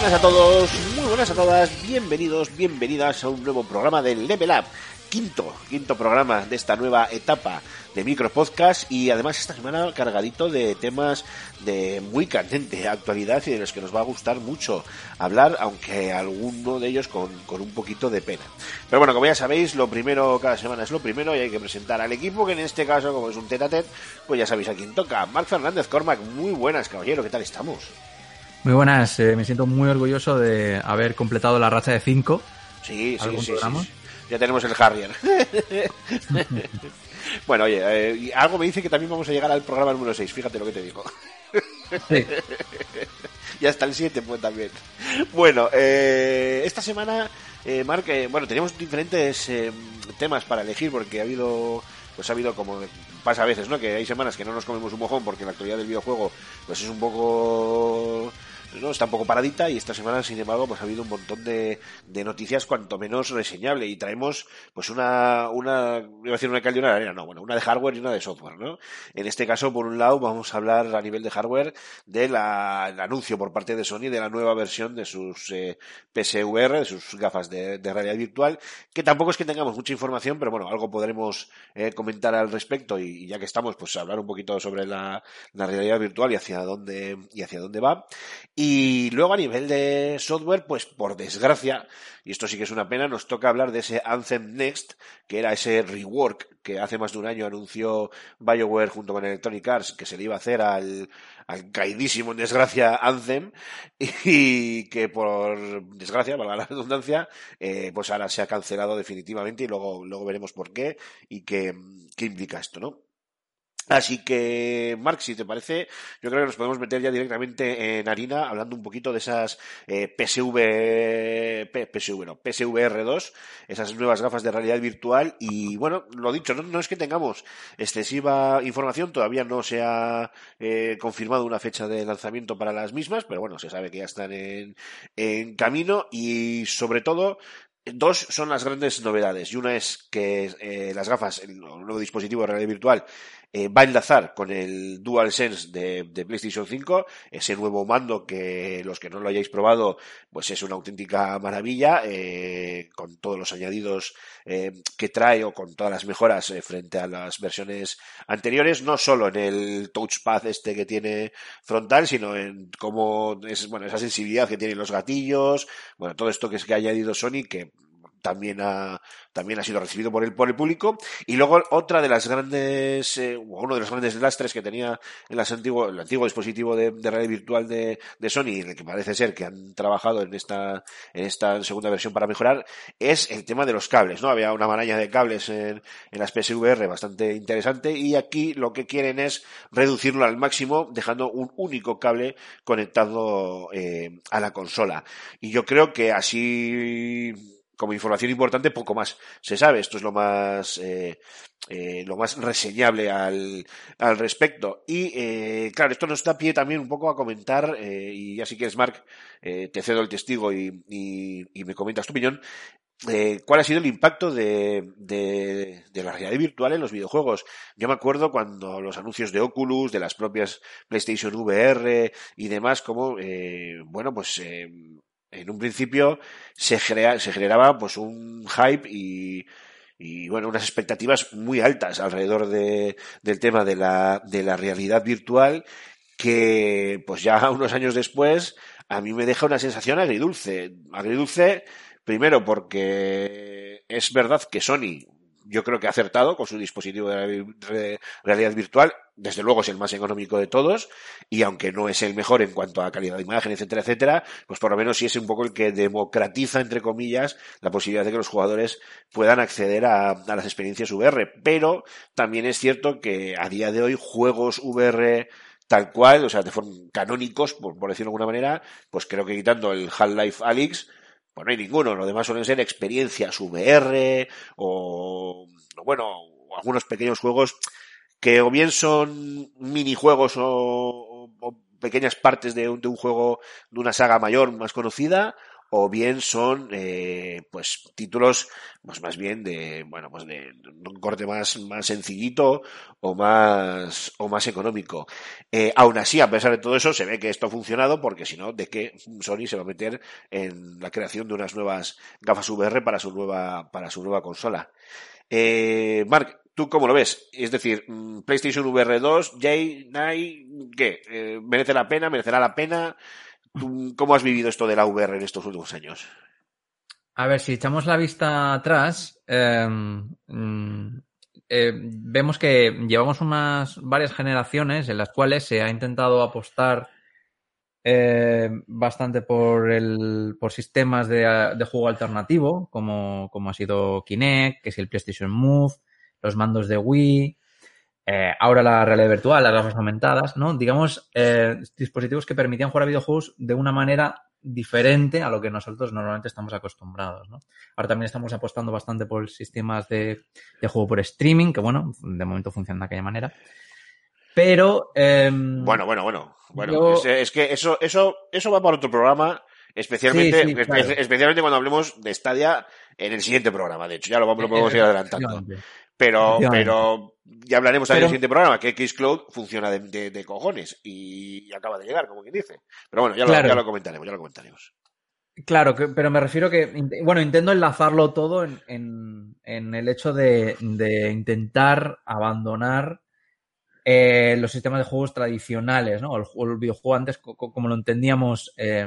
buenas a todos, muy buenas a todas, bienvenidos, bienvenidas a un nuevo programa de Level Up, quinto, quinto programa de esta nueva etapa de micro podcast y además esta semana cargadito de temas de muy candente actualidad y de los que nos va a gustar mucho hablar, aunque alguno de ellos con, con un poquito de pena. Pero bueno, como ya sabéis, lo primero cada semana es lo primero y hay que presentar al equipo, que en este caso, como es un tete a tete, pues ya sabéis a quién toca. Marc Fernández Cormac, muy buenas, caballero, ¿qué tal estamos? Muy buenas, eh, me siento muy orgulloso de haber completado la racha de 5. Sí, sí, ¿Algún sí, sí, sí. Ya tenemos el Harrier. bueno, oye, eh, algo me dice que también vamos a llegar al programa número 6, fíjate lo que te digo. y hasta el 7 pues también. Bueno, eh, esta semana, eh, Marc, eh, bueno, teníamos diferentes eh, temas para elegir porque ha habido, pues ha habido como pasa a veces, ¿no? Que hay semanas que no nos comemos un mojón porque la actualidad del videojuego pues es un poco ¿no? está un poco paradita y esta semana sin embargo pues ha habido un montón de, de noticias cuanto menos reseñable y traemos pues una una iba a decir una calde una arena no bueno una de hardware y una de software no en este caso por un lado vamos a hablar a nivel de hardware del anuncio por parte de Sony de la nueva versión de sus eh, PSVR de sus gafas de, realidad virtual que tampoco es que tengamos mucha información pero bueno algo podremos eh, comentar al respecto y, y ya que estamos pues hablar un poquito sobre la, la realidad virtual y hacia dónde y hacia dónde va y luego a nivel de software, pues por desgracia, y esto sí que es una pena, nos toca hablar de ese Anthem Next, que era ese rework que hace más de un año anunció BioWare junto con Electronic Arts que se le iba a hacer al, al caidísimo en desgracia Anthem y que por desgracia, valga la redundancia, eh, pues ahora se ha cancelado definitivamente y luego, luego veremos por qué y qué, qué implica esto, ¿no? Así que, Marc, si te parece, yo creo que nos podemos meter ya directamente en harina hablando un poquito de esas eh, PSV, P- PSV, no, PSVR2, esas nuevas gafas de realidad virtual. Y bueno, lo dicho, no, no es que tengamos excesiva información, todavía no se ha eh, confirmado una fecha de lanzamiento para las mismas, pero bueno, se sabe que ya están en, en camino y sobre todo Dos son las grandes novedades y una es que eh, las gafas, el nuevo dispositivo de realidad virtual, eh, va a enlazar con el DualSense de, de PlayStation 5, ese nuevo mando que los que no lo hayáis probado, pues es una auténtica maravilla, eh, con todos los añadidos eh, que trae o con todas las mejoras eh, frente a las versiones anteriores, no solo en el touchpad este que tiene frontal, sino en cómo es, bueno, esa sensibilidad que tienen los gatillos, bueno, todo esto que es que ha añadido Sony que también ha, también ha sido recibido por el, por el público. Y luego otra de las grandes, eh, uno de los grandes lastres que tenía en las antiguo, el antiguo dispositivo de, de virtual de, de Sony, el que parece ser que han trabajado en esta, en esta segunda versión para mejorar, es el tema de los cables, ¿no? Había una maraña de cables en, en las PSVR bastante interesante y aquí lo que quieren es reducirlo al máximo dejando un único cable conectado eh, a la consola. Y yo creo que así como información importante, poco más se sabe. Esto es lo más, eh, eh, lo más reseñable al, al respecto. Y, eh, claro, esto nos da pie también un poco a comentar, eh, y ya si quieres, Marc, eh, te cedo el testigo y, y, y me comentas tu opinión, eh, cuál ha sido el impacto de, de, de, la realidad virtual en los videojuegos. Yo me acuerdo cuando los anuncios de Oculus, de las propias PlayStation VR y demás, como, bueno, pues eh, en un principio se, se generaba pues un hype y, y bueno, unas expectativas muy altas alrededor de, del tema de la, de la realidad virtual que pues ya unos años después a mí me deja una sensación agridulce. Agridulce primero porque es verdad que Sony yo creo que ha acertado con su dispositivo de re- realidad virtual. Desde luego es el más económico de todos y aunque no es el mejor en cuanto a calidad de imagen, etcétera, etcétera, pues por lo menos sí es un poco el que democratiza, entre comillas, la posibilidad de que los jugadores puedan acceder a, a las experiencias VR. Pero también es cierto que a día de hoy juegos VR tal cual, o sea, de forma canónicos, por, por decirlo de alguna manera, pues creo que quitando el Half-Life Alyx, pues no hay ninguno. Lo demás suelen ser experiencias VR o, bueno, algunos pequeños juegos que o bien son minijuegos o, o- o pequeñas partes de un, de un juego de una saga mayor más conocida o bien son eh, pues títulos pues más bien de bueno pues de, un corte más más sencillito o más o más económico eh, aún así a pesar de todo eso se ve que esto ha funcionado porque si no de qué Sony se va a meter en la creación de unas nuevas gafas VR para su nueva para su nueva consola eh, Mark, ¿tú cómo lo ves? Es decir, mm, PlayStation VR 2, Jay, Nai, ¿qué? Eh, ¿Merece la pena? ¿Merecerá la pena? ¿Tú ¿Cómo has vivido esto de la VR en estos últimos años? A ver, si echamos la vista atrás, eh, mm, eh, vemos que llevamos unas varias generaciones en las cuales se ha intentado apostar eh, bastante por el por sistemas de, de juego alternativo, como, como ha sido Kinect, que es el PlayStation Move, los mandos de Wii, eh, ahora la realidad virtual, las gafas aumentadas, ¿no? Digamos, eh, dispositivos que permitían jugar a videojuegos de una manera diferente a lo que nosotros normalmente estamos acostumbrados, ¿no? Ahora también estamos apostando bastante por sistemas de, de juego por streaming, que bueno, de momento funcionan de aquella manera. Pero. em, Bueno, bueno, bueno. bueno Yo- es, es que eso, eso, eso va para otro programa, especialmente, Sí, sí, espe- claro. especialmente cuando hablemos de Stadia en el siguiente programa. De hecho, ya lo, vamos, lo podemos ir adelantando. Pero, pero ya hablaremos también en el Pero- siguiente programa que Xcloud funciona de, de- de cojones y acaba de llegar, como quien dice. Pero bueno, ya lo, Claro. ya lo comentaremos, ya lo comentaremos. Claro, que- pero me refiero que, bueno, intento enlazarlo todo en, en- en el hecho de, de intentar abandonar eh, los sistemas de juegos tradicionales, ¿no? El, el videojuego antes co- co- como lo entendíamos, eh,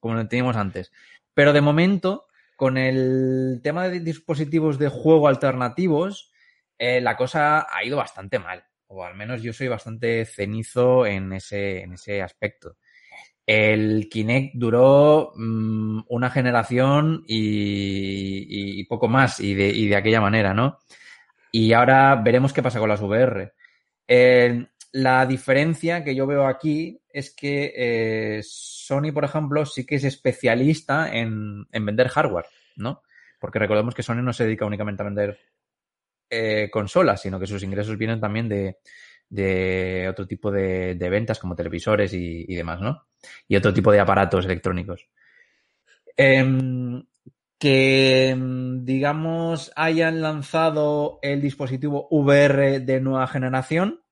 como lo entendíamos antes. Pero de momento, con el tema de dispositivos de juego alternativos, eh, la cosa ha ido bastante mal. O al menos yo soy bastante cenizo en ese, en ese aspecto. El Kinect duró mm, una generación y, poco más, y de, de aquella manera, ¿no? Y ahora veremos qué pasa con las VR. Eh, la diferencia que yo veo aquí es que eh, Sony, por ejemplo, sí que es especialista en, en vender hardware, ¿no? Porque recordemos que Sony no se dedica únicamente a vender eh, consolas, sino que sus ingresos vienen también de, de otro tipo de, de ventas como televisores y, y demás, ¿no? Y otro tipo de aparatos electrónicos. Em, que, em, digamos, hayan lanzado el dispositivo VR de nueva generación,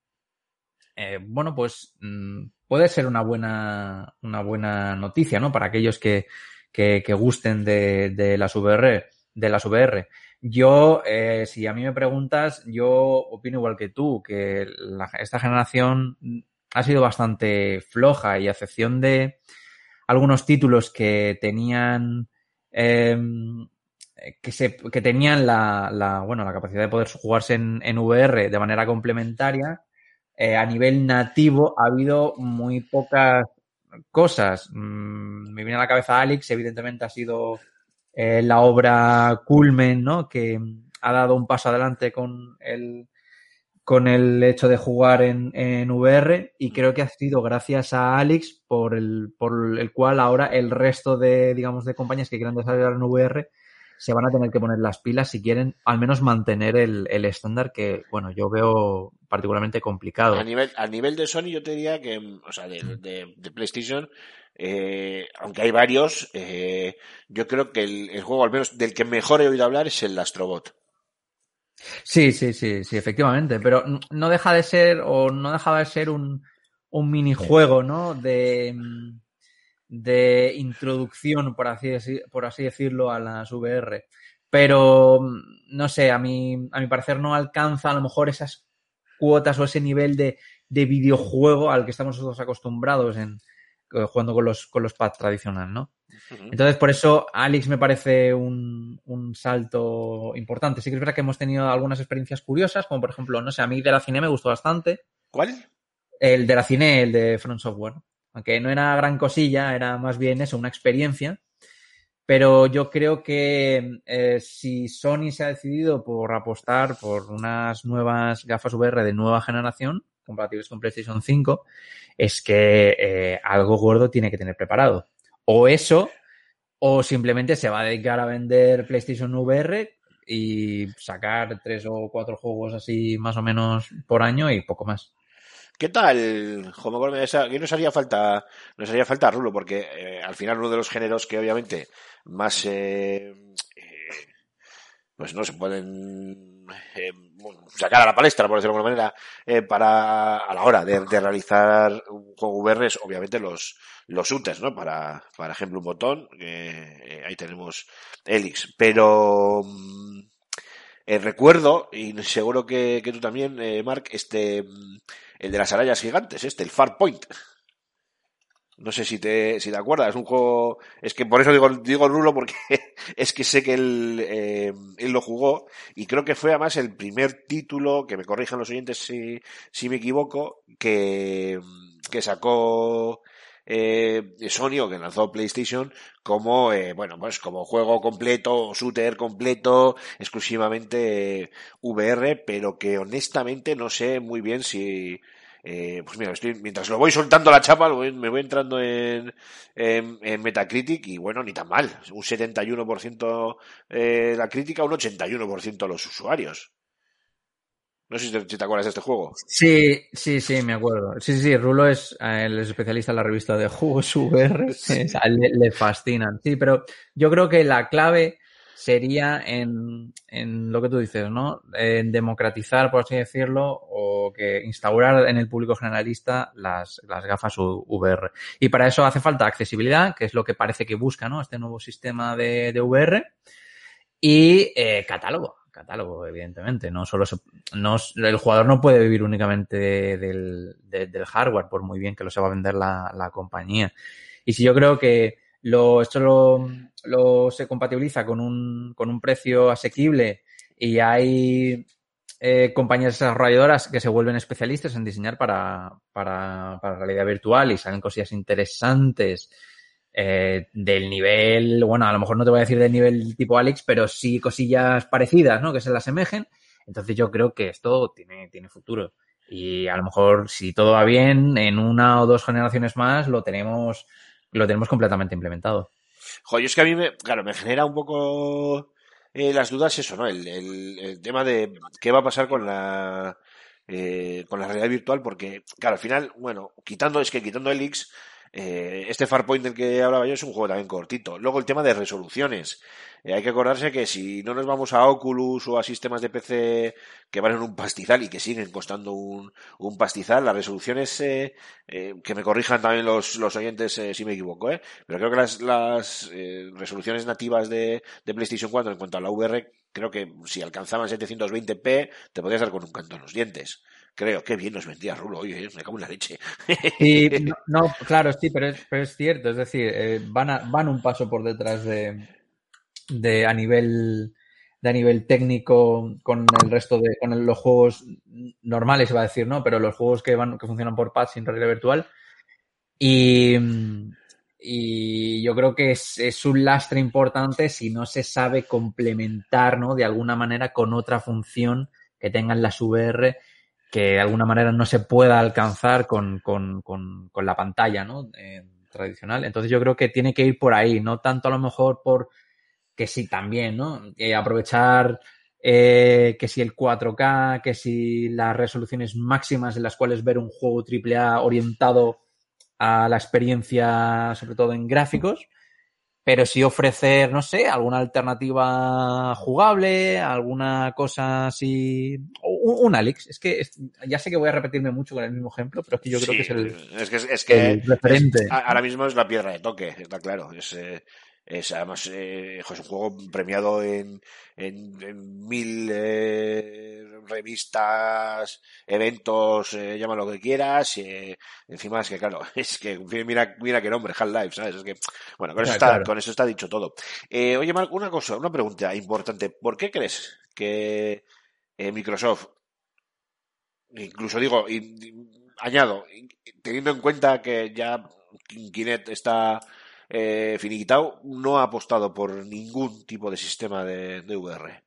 eh, bueno, pues mm, puede ser una buena, una buena noticia, ¿no? Para aquellos que, que, que gusten de, de las VR, de las VR. Yo, eh, si a mí me preguntas, yo opino igual que tú, que la- esta generación ha sido bastante floja y a excepción de algunos títulos que tenían em, que, se, que tenían la, la, bueno, la capacidad de poder jugarse en, en VR de manera complementaria, eh, a nivel nativo ha habido muy pocas cosas. Mm, me viene a la cabeza Alex, evidentemente ha sido eh, la obra culmen, ¿no? Que ha dado un paso adelante con el, con el hecho de jugar en, en VR y creo que ha sido gracias a Alex por el, por el cual ahora el resto de, digamos, de compañías que quieran desarrollar en VR se van a tener que poner las pilas si quieren al menos mantener el, el estándar que, bueno, yo veo particularmente complicado. A nivel, a nivel de Sony, yo te diría que, mm, o sea, de, de- de PlayStation, eh, aunque hay varios, eh, yo creo que el, el juego, al menos del que mejor he oído hablar, es el Astrobot. Sí, sí, sí, sí, efectivamente. Pero no deja de ser, o no dejaba de ser un, un minijuego, ¿no? De, mm, de introducción, por así, por así decirlo, a las VR. Pero, mm, no sé, a mi, a mi parecer no alcanza a lo mejor esas cuotas o ese nivel de, de videojuego al que estamos nosotros acostumbrados en eh, jugando con los, con los pads tradicionales, ¿no? Entonces, por eso Alex me parece un, un salto importante. Sí que es verdad que hemos tenido algunas experiencias curiosas, como por ejemplo, no sé, a mí de la cine me gustó bastante. ¿Cuál? El de la cine, el de Front Software. Aunque no era gran cosilla, era más bien eso, una experiencia. Pero yo creo que eh, si Sony se ha decidido por apostar por unas nuevas gafas VR de nueva generación, compatibles con PlayStation 5, es que eh, algo gordo tiene que tener preparado. O eso, o simplemente se va a dedicar a vender PlayStation VR y sacar tres o cuatro juegos así más o menos por año y poco más. ¿Qué tal? Como aquí nos haría falta, nos haría falta Rulo, porque eh, al final uno de los géneros que obviamente más eh, eh, pues no se pueden eh, sacar a la palestra, por decirlo de alguna manera, para a la hora de, realizar un juego obviamente los, los shooters, ¿no? Para, para ejemplo, un botón, ahí tenemos Helix. Pero mm, recuerdo, y seguro que, que tú también, Mark, este el de las arañas gigantes, este, el Far Point. No sé si te, si te acuerdas, es un juego, es que por eso digo, digo Rulo porque es que sé que él, eh, él lo jugó y creo que fue además el primer título, que me corrijan los oyentes si, si me equivoco, que, que sacó eh, Sony o que lanzó PlayStation como, eh, bueno, pues como juego completo, shooter completo, exclusivamente VR, pero que honestamente no sé muy bien si, eh, pues mira, estoy, mientras lo voy soltando la chapa, me voy entrando en, en, en, Metacritic y bueno, ni tan mal. Un 71% eh, la crítica, un 81% los usuarios. No sé si te, si te, acuerdas de este juego. Sí, sí, sí, me acuerdo. Sí, sí, Rulo es el especialista en la revista de juegos VR. Sí. le, le fascinan. Sí, pero yo creo que la clave sería en, en, lo que tú dices, ¿no? En democratizar, por así decirlo, o que instaurar en el público generalista las, las gafas VR. Y para eso hace falta accesibilidad, que es lo que parece que busca, ¿no? Este nuevo sistema de, de VR. Y eh, catálogo, catálogo, evidentemente. No solo se, no, el jugador no puede vivir únicamente del, de, del hardware, por muy bien que lo se va a vender la, la compañía. Y si yo creo que lo, esto lo, lo se compatibiliza con un, con un precio asequible y hay eh, compañías desarrolladoras que se vuelven especialistas en diseñar para, para, para realidad virtual y salen cosillas interesantes eh, del nivel, bueno, a lo mejor no te voy a decir del nivel tipo Alex, pero sí cosillas parecidas, ¿no? Que se le asemejen. Entonces yo creo que esto tiene, tiene futuro. Y a lo mejor, si todo va bien, en una o dos generaciones más lo tenemos lo tenemos completamente implementado. Joder, es que a mí, me, claro, me genera un poco eh, las dudas eso, ¿no? El, el, tema de qué va a pasar con la eh, con la realidad virtual, porque, claro, al final, bueno, quitando, es que quitando el X, eh, este Farpoint del que hablaba yo es un juego también cortito. Luego el tema de resoluciones. Eh, hay que acordarse que si no nos vamos a Oculus o a sistemas de PC que valen un pastizal y que siguen costando un, pastizal, las resoluciones, eh, eh, que me corrijan también los, oyentes eh, si me equivoco, pero creo que las, las resoluciones nativas de, de PlayStation 4 en cuanto a la VR, creo que si alcanzaban 720p, te podías dar con un canto en los dientes creo, qué bien nos vendía Rulo, oye, me cago en la leche. No, no claro, sí, pero es, pero es, cierto, es decir, eh, van, a, van un paso por detrás de, de a nivel de a nivel técnico con el resto de con los juegos normales va a decir no pero los juegos que van que funcionan por pads sin realidad virtual. Y y yo creo que es, es, un lastre importante si no se sabe complementar no de alguna manera con otra función que tengan las VR que de alguna manera no se pueda alcanzar con, con, con, la pantalla ¿no? Eh, tradicional. Entonces yo creo que tiene que ir por ahí, no tanto a lo mejor por que sí también, ¿no? Eh, aprovechar eh, que si el 4K, que si las resoluciones máximas en las cuales ver un juego AAA orientado a la experiencia, sobre todo en gráficos, pero sí ofrecer, no sé, alguna alternativa jugable, alguna cosa así. Un, un Alex. Es que es, ya sé que voy a repetirme mucho con el mismo ejemplo, pero es que yo creo sí, que es el, es que, es que el referente. Ahora mismo es la piedra de toque, está claro. Es, eh, Es además eh, es un juego premiado en, en, en mil eh, revistas, eventos, eh, llama lo que quieras. eh, encima es que, claro, es que mira, mira qué nombre, Half-Life, ¿sabes? Es que, bueno, con eso, está, claro. con eso está dicho todo. Eh, oye, Marc, una cosa, una pregunta importante. ¿Por qué crees que Microsoft, incluso digo, y- añado, teniendo en cuenta que ya Kinect está eh, finiquitado, no ha apostado por ningún tipo de sistema de, de VR?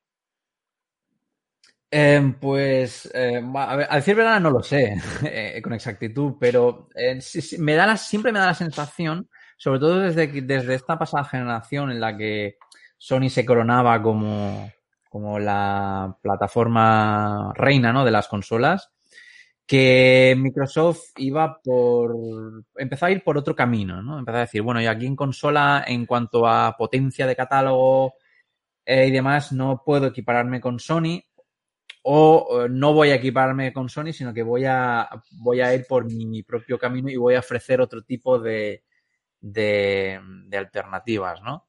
Eh, pues, eh, a, decir verdad, no lo sé eh, con exactitud, pero eh, me da la, siempre me da la sensación, sobre todo desde, desde esta pasada generación en la que Sony se coronaba como, como la plataforma reina ¿no? de las consolas, que Microsoft iba por. empezó a ir por otro camino, ¿no? Empezó a decir, bueno, y aquí en consola, en cuanto a potencia de catálogo eh, y demás, no puedo equipararme con Sony. O eh, no voy a equipararme con Sony, sino que voy a, voy a ir por mi propio camino y voy a ofrecer otro tipo de, de, de alternativas, ¿no?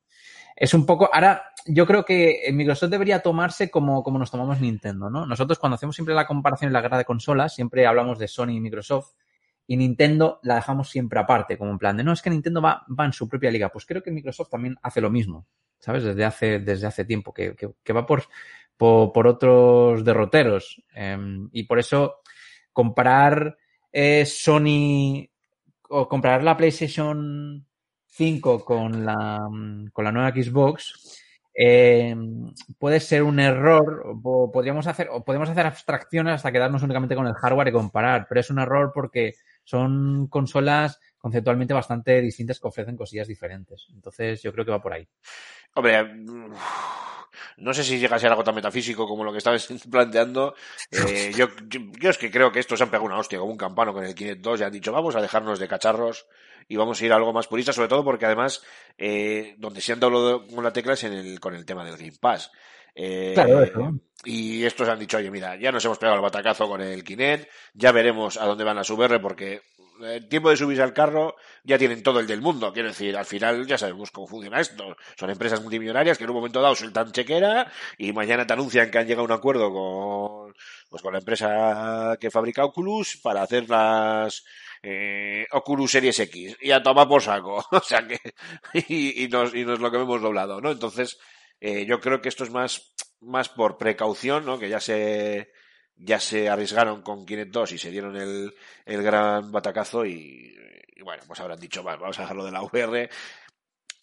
Es un poco. Ahora, yo creo que Microsoft debería tomarse como, como nos tomamos Nintendo, ¿no? Nosotros, cuando hacemos siempre la comparación en la guerra de consolas, siempre hablamos de Sony y Microsoft. Y Nintendo la dejamos siempre aparte, como en plan de no, es que Nintendo va, va en su propia liga. Pues creo que Microsoft también hace lo mismo, ¿sabes? Desde hace, desde hace tiempo, que, que, va por, por, otros derroteros. Eh, y por eso comparar eh, Sony o comparar la PlayStation 5 con la, con la nueva Xbox eh, puede ser un error. O podríamos hacer, o podemos hacer abstracciones hasta quedarnos únicamente con el hardware y comparar, pero es un error porque son consolas conceptualmente bastante distintas que ofrecen cosillas diferentes. Entonces, yo creo que va por ahí. Hombre, no sé si llega a ser algo tan metafísico como lo que estabas planteando. Eh, yo, yo, yo es que creo que estos se han pegado una hostia como un campano con el Kinect 2 y han dicho vamos a dejarnos de cacharros y vamos a ir a algo más purista, sobre todo porque además eh, donde se han dado con la tecla es en el, con el tema del Game Pass. Eh, Claro, eso. Y estos han dicho, oye, mira, ya nos hemos pegado el batacazo con el Kinect, ya veremos a dónde van las VR porque el tiempo de subirse al carro ya tienen todo el del mundo. Quiero decir, al final ya sabemos cómo funciona esto. Son empresas multimillonarias que en un momento dado sueltan chequera y mañana te anuncian que han llegado a un acuerdo con, pues con la empresa que fabrica Oculus para hacer las eh, Oculus Series X y a tomar por saco. o sea que, y, y, nos, y nos lo que hemos doblado, ¿no? Entonces, eh, yo creo que esto es más, más por precaución, ¿no? Que ya se, ya se arriesgaron con Kinect 2 y se dieron el, el gran batacazo y, y bueno, pues habrán dicho, "Va, vamos a dejarlo de la VR.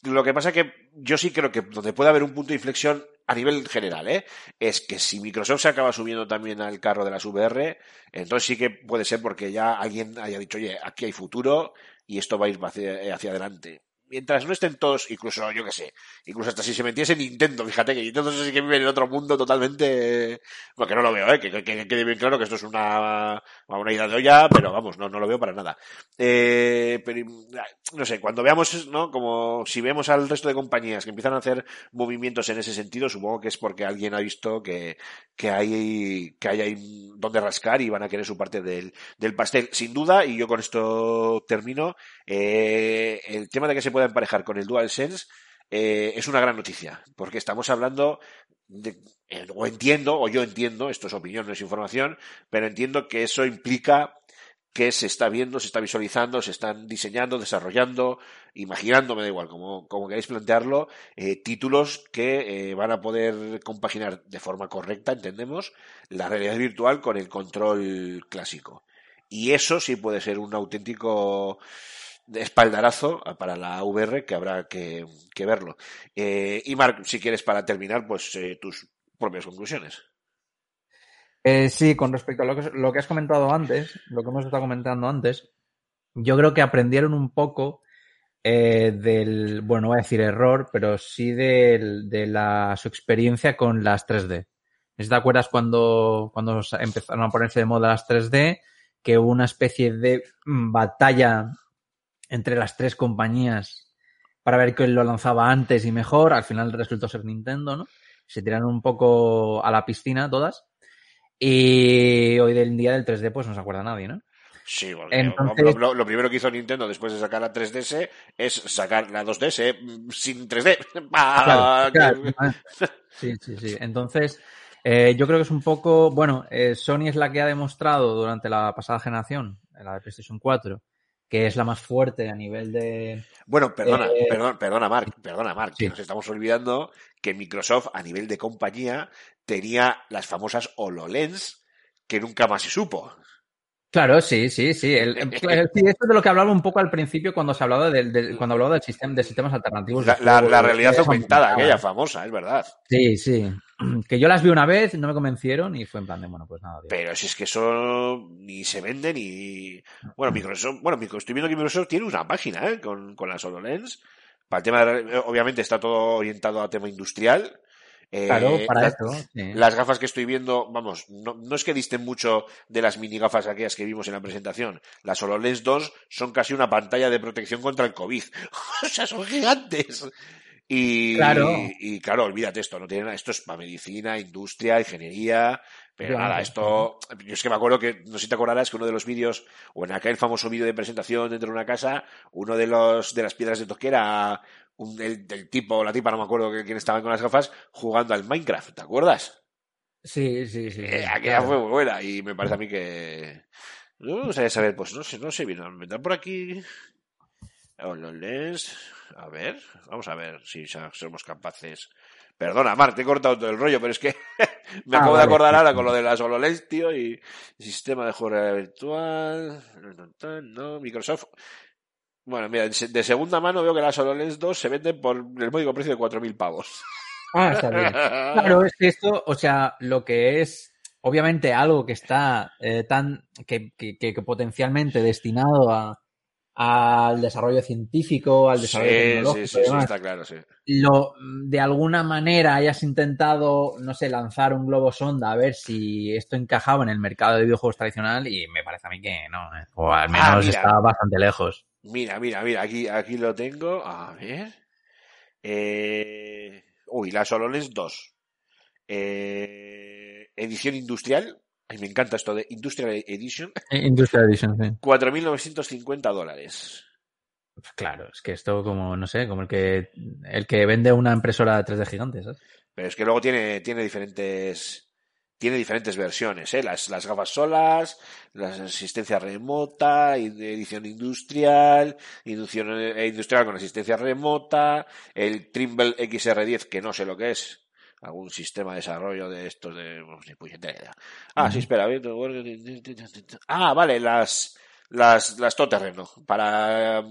Lo que pasa que yo sí creo que donde puede haber un punto de inflexión a nivel general, ¿eh? es que si Microsoft se acaba subiendo también al carro de las VR, entonces sí que puede ser porque ya alguien haya dicho, oye, aquí hay futuro y esto va a ir hacia, hacia adelante. Mientras no estén todos, incluso yo que sé, incluso hasta si se metiese Nintendo, fíjate que Nintendo sí que vive en otro mundo totalmente, porque no lo veo, ¿eh? que, que, que quede bien claro que esto es una, una idea de olla, pero vamos, no, no lo veo para nada. Eh, pero, no sé, cuando veamos, ¿no? Como si vemos al resto de compañías que empiezan a hacer movimientos en ese sentido, supongo que es porque alguien ha visto que, que hay, que hay ahí donde rascar y van a querer su parte del, del pastel. Sin duda, y yo con esto termino, eh, el tema de que se pueda emparejar con el DualSense eh, es una gran noticia, porque estamos hablando de, eh, o entiendo, o yo entiendo, esto es opinión, no es información, pero entiendo que eso implica que se está viendo, se está visualizando, se están diseñando, desarrollando, imaginando, me da igual, como, como queráis plantearlo, eh, títulos que eh, van a poder compaginar de forma correcta, entendemos, la realidad virtual con el control clásico. Y eso sí puede ser un auténtico espaldarazo para la VR que habrá que, que verlo. Eh, y Marc, si quieres para terminar, pues eh, tus propias conclusiones. Eh, sí, con respecto a lo que, lo que has comentado antes, lo que hemos estado comentando antes, yo creo que aprendieron un poco del, bueno, no voy a decir error, pero sí del, de la, su experiencia con las 3D. ¿Te acuerdas cuando, cuando empezaron a ponerse de moda las 3D? Que hubo una especie de batalla entre las tres compañías para ver quién lo lanzaba antes y mejor. Al final resultó ser Nintendo, ¿no? Se tiraron un poco a la piscina todas. Y hoy del día del 3D, pues no se acuerda nadie, ¿no? Sí, porque Entonces- lo, primero que hizo Nintendo después de sacar la 3DS es sacar la 2DS mm, sin 3D. Pa- Claro, claro. Sí, sí, sí. Entonces, eh, yo creo que es un poco, bueno, eh, Sony es la que ha demostrado durante la pasada generación, la de PlayStation 4, que es la más fuerte a nivel de... Bueno, perdona, Eh, perdona, perdona, Mark, perdona, Mark, sí. que nos estamos olvidando que Microsoft a nivel de compañía tenía las famosas HoloLens que nunca más se supo. Claro, sí, sí, sí. El- el- sí, esto es de lo que hablaba un poco al principio cuando se hablaba del, del- cuando hablaba del sistema de sistemas alternativos. La, realidad aumentada, aquella famosa, es verdad. Sí, sí. Que yo las vi una vez, no me convencieron y fue en plan de, bueno, pues nada. tío. Pero si es que eso ni se vende ni. Bueno, Microsoft, bueno, estoy viendo que Microsoft tiene una página ¿eh? con, con las HoloLens. Para el tema de- obviamente está todo orientado a tema industrial. Eh, Claro, para las- sí. Las gafas que estoy viendo, vamos, no, no es que disten mucho de las mini gafas aquellas que vimos en la presentación. Las HoloLens 2 son casi una pantalla de protección contra el COVID. o sea, son gigantes. Y Claro. y claro, olvídate esto, no tiene nada. Esto es para medicina, industria, ingeniería. Pero Claro. nada, esto. Yo es que me acuerdo que, no sé si te acordarás que uno de los vídeos, o en aquel famoso vídeo de presentación dentro de una casa, uno de los de las piedras de toque era un, el, tipo, la tipa, no me acuerdo quién estaba con las gafas, jugando al Minecraft, ¿te acuerdas? Sí, sí, sí. Eh, aquella claro. fue muy buena y me parece a mí que. No me gustaría saber, pues no sé, no sé bien, me dan por aquí. HoloLens. A ver, vamos a ver si somos capaces. Perdona, Mar, te he cortado todo el rollo, pero es que me Ah, acabo de acordar ahora con lo de las HoloLens, tío, y sistema de juego virtual. No, Microsoft. Bueno, mira, de segunda mano veo que las HoloLens 2 se venden por el módico precio de 4.000 pavos. Ah, está bien. Claro, es que esto, o sea, lo que es obviamente algo que está eh, tan que- que potencialmente destinado a al desarrollo científico, al desarrollo Sí, tecnológico sí, sí, sí, está claro, sí. lo de alguna manera hayas intentado, no sé, lanzar un globo sonda a ver si esto encajaba en el mercado de videojuegos tradicional y me parece a mí que no, ¿eh? o al menos Ah, mira. está bastante lejos. Mira, mira, mira, aquí, aquí lo tengo. A ver. Eh... Uy, las HoloLens 2. Eh... Edición industrial. Ay, me encanta esto de Industrial Edition. Industrial Edition, sí. 4.950 dólares. Pues claro, es que esto como, no sé, como el que el que vende una impresora 3D gigante, ¿sabes? Pero es que luego tiene, tiene diferentes. Tiene diferentes versiones, ¿eh? Las, las gafas solas, la asistencia remota, edición industrial, inducción eh, industrial con asistencia remota, el Trimble XR10, que no sé lo que es, algún sistema de desarrollo de estos de... no, ni puñetera idea. Ah, sí, espera. a ver, Ah, vale, las, las, las todoterreno, para...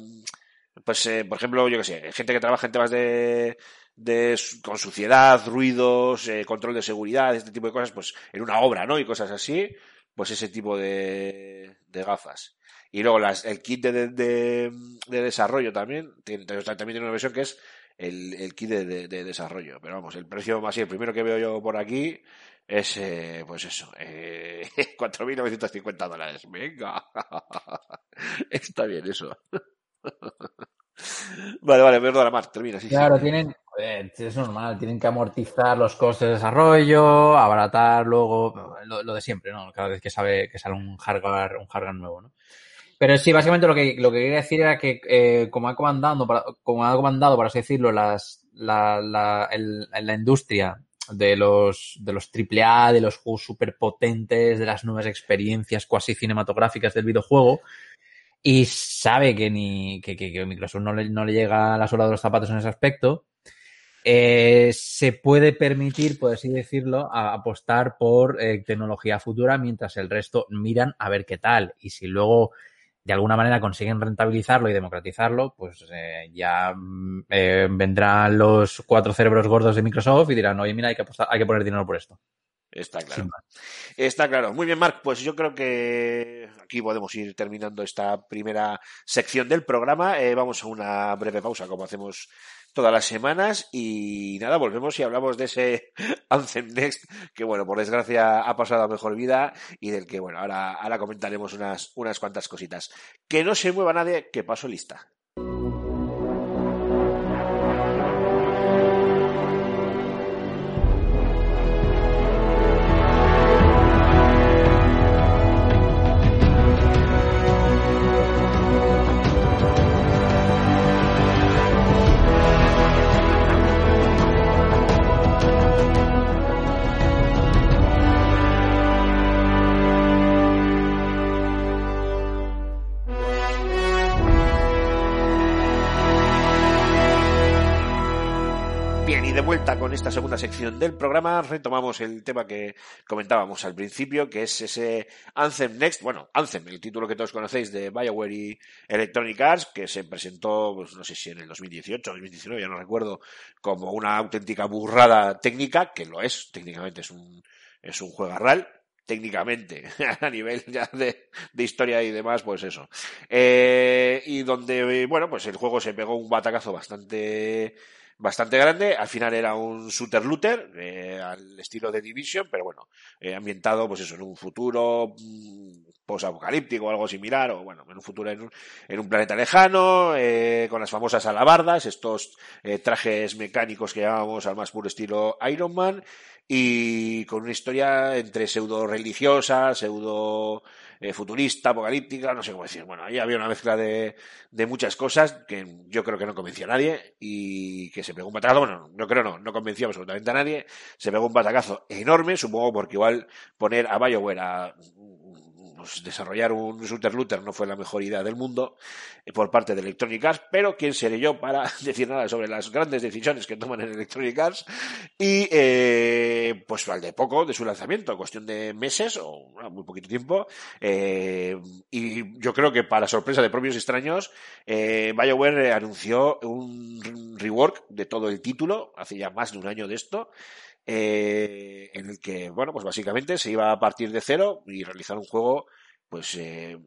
Pues, eh, por ejemplo, yo que sé, gente que trabaja en temas de, de con suciedad, ruidos, eh, control de seguridad, este tipo de cosas, pues en una obra, ¿no? Y cosas así, pues ese tipo de, de gafas. Y luego las, el kit de, de, de desarrollo también, tiene, también tiene una versión que es el, el kit de, de- de desarrollo. Pero vamos, el precio más, sí, el primero que veo yo por aquí es, eh, pues eso, eh, 4.950 dólares. Venga. Está bien eso. Vale, vale, perdona, Mar, termina. Sí, sí. Claro, tienen, joder, es normal, tienen que amortizar los costes de desarrollo, abaratar luego lo, lo de siempre, ¿no? Cada vez que sabe que sale un hardware, un hardware nuevo, ¿no? Pero sí, básicamente lo que, lo que quería decir era que eh, como ha comandado, como ha comandado, por así decirlo, las, la, la, la industria de los, de los AAA, de los juegos super potentes, de las nuevas experiencias cuasi cinematográficas del videojuego, y sabe que ni que, que- Microsoft no le, no le llega a la suela de los zapatos en ese aspecto, eh, se puede permitir, por así decirlo, apostar por eh, tecnología futura mientras el resto miran a ver qué tal. Y si luego de alguna manera consiguen rentabilizarlo y democratizarlo, pues eh, ya mm, eh, vendrán los cuatro cerebros gordos de Microsoft y dirán, oye, mira, hay que, apostar, hay que poner dinero por esto. Está claro. Está claro. Muy bien, Marc. Pues yo creo que aquí podemos ir terminando esta primera sección del programa. Eh, vamos a una breve pausa, como hacemos todas las semanas. Y nada, volvemos y hablamos de ese Anthem Next, que bueno, por desgracia ha pasado a mejor vida y del que, bueno, ahora, ahora comentaremos unas, unas cuantas cositas. Que no se mueva nadie, que paso lista. Vuelta con esta segunda sección del programa. Retomamos el tema que comentábamos al principio, que es ese Anthem Next. Bueno, Anthem, el título que todos conocéis de BioWare y Electronic Arts, que se presentó, pues, no sé si en el 2018 o 2019, ya no recuerdo, como una auténtica burrada técnica, que lo es, técnicamente es un, es un juegarral, técnicamente, a nivel ya de, de, historia y demás, pues eso. Eh, y donde, bueno, pues el juego se pegó un batacazo bastante bastante grande. Al final era un shooter looter eh, al estilo de Division, pero bueno, eh, ambientado pues eso en un futuro mm, posapocalíptico o algo similar, o bueno, en un futuro en un, en un planeta lejano, eh, con las famosas alabardas, estos eh, trajes mecánicos que llamamos al más puro estilo Iron Man, y con una historia entre pseudo religiosa, pseudo futurista, apocalíptica, no sé cómo decir. Bueno, ahí había una mezcla de, de muchas cosas que yo creo que no convencía a nadie y que se pegó un batacazo. Bueno, no creo no, no convenció absolutamente a nadie. Se pegó un batacazo enorme, supongo porque igual poner a BioWare a pues, desarrollar un shooter looter no fue la mejor idea del mundo eh, por parte de Electronic Arts, pero quién seré yo para decir nada sobre las grandes decisiones que toman en Electronic Arts y eh, pues al de poco de su lanzamiento, cuestión de meses o muy poquito tiempo eh, y yo creo que para sorpresa de propios extraños eh, BioWare anunció un rework de todo el título hace ya más de un año de esto eh, en el que, bueno, pues básicamente se iba a partir de cero y realizar un juego, pues, eh,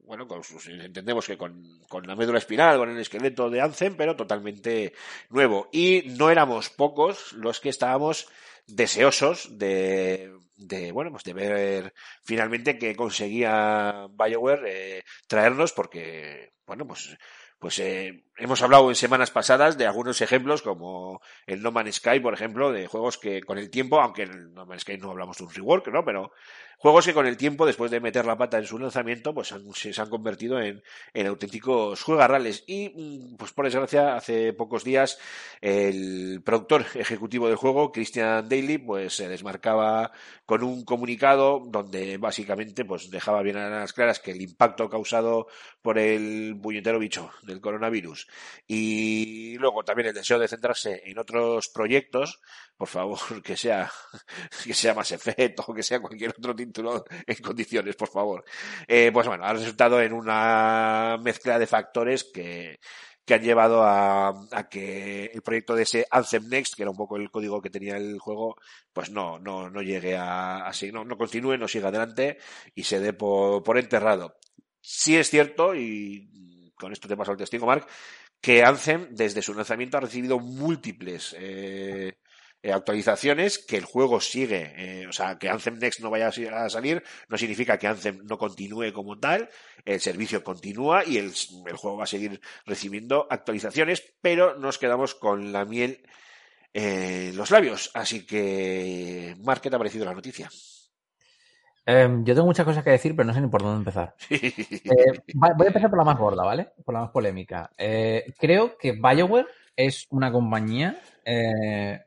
bueno, con entendemos que con, con, la médula espinal, con el esqueleto de Anthem, pero totalmente nuevo. Y no éramos pocos los que estábamos deseosos de, de bueno, pues de ver finalmente que conseguía BioWare eh, traernos porque, bueno, pues pues eh, hemos hablado en semanas pasadas de algunos ejemplos como el No Man's Sky, por ejemplo, de juegos que con el tiempo, aunque en No Man's Sky no hablamos de un rework, ¿no? Pero juegos que con el tiempo, después de meter la pata en su lanzamiento, pues han, se, han convertido en, en auténticos juegarrales. Y, mm, pues por desgracia, hace pocos días el productor ejecutivo del juego, Christian Daly, pues se desmarcaba con un comunicado donde básicamente pues dejaba bien a las claras que el impacto causado por el puñetero bicho del coronavirus y luego también el deseo de centrarse en otros proyectos, por favor, que sea, que sea más efecto que sea cualquier otro título en condiciones, por favor. Eh, pues bueno, ha resultado en una mezcla de factores que, que han llevado a, a, que el proyecto de ese Anthem Next, que era un poco el código que tenía el juego, pues no, no, no llegue a, así, no, no continúe, no siga adelante y se dé por, por enterrado. Sí es cierto, y con esto te paso el testigo, Mark, que Anthem desde su lanzamiento ha recibido múltiples eh, eh, actualizaciones, que el juego sigue, eh, o sea, que Anthem Next no vaya a salir, no significa que Anthem no continúe como tal, el servicio continúa y el, el juego va a seguir recibiendo actualizaciones, pero nos quedamos con la miel en los labios. Así que, Mark, ¿qué te ha parecido la noticia? Eh, yo tengo muchas cosas que decir, pero no sé ni por dónde empezar. Eh, voy a empezar por la más gorda, ¿vale? Por la más polémica. Eh, creo que BioWare es una compañía eh,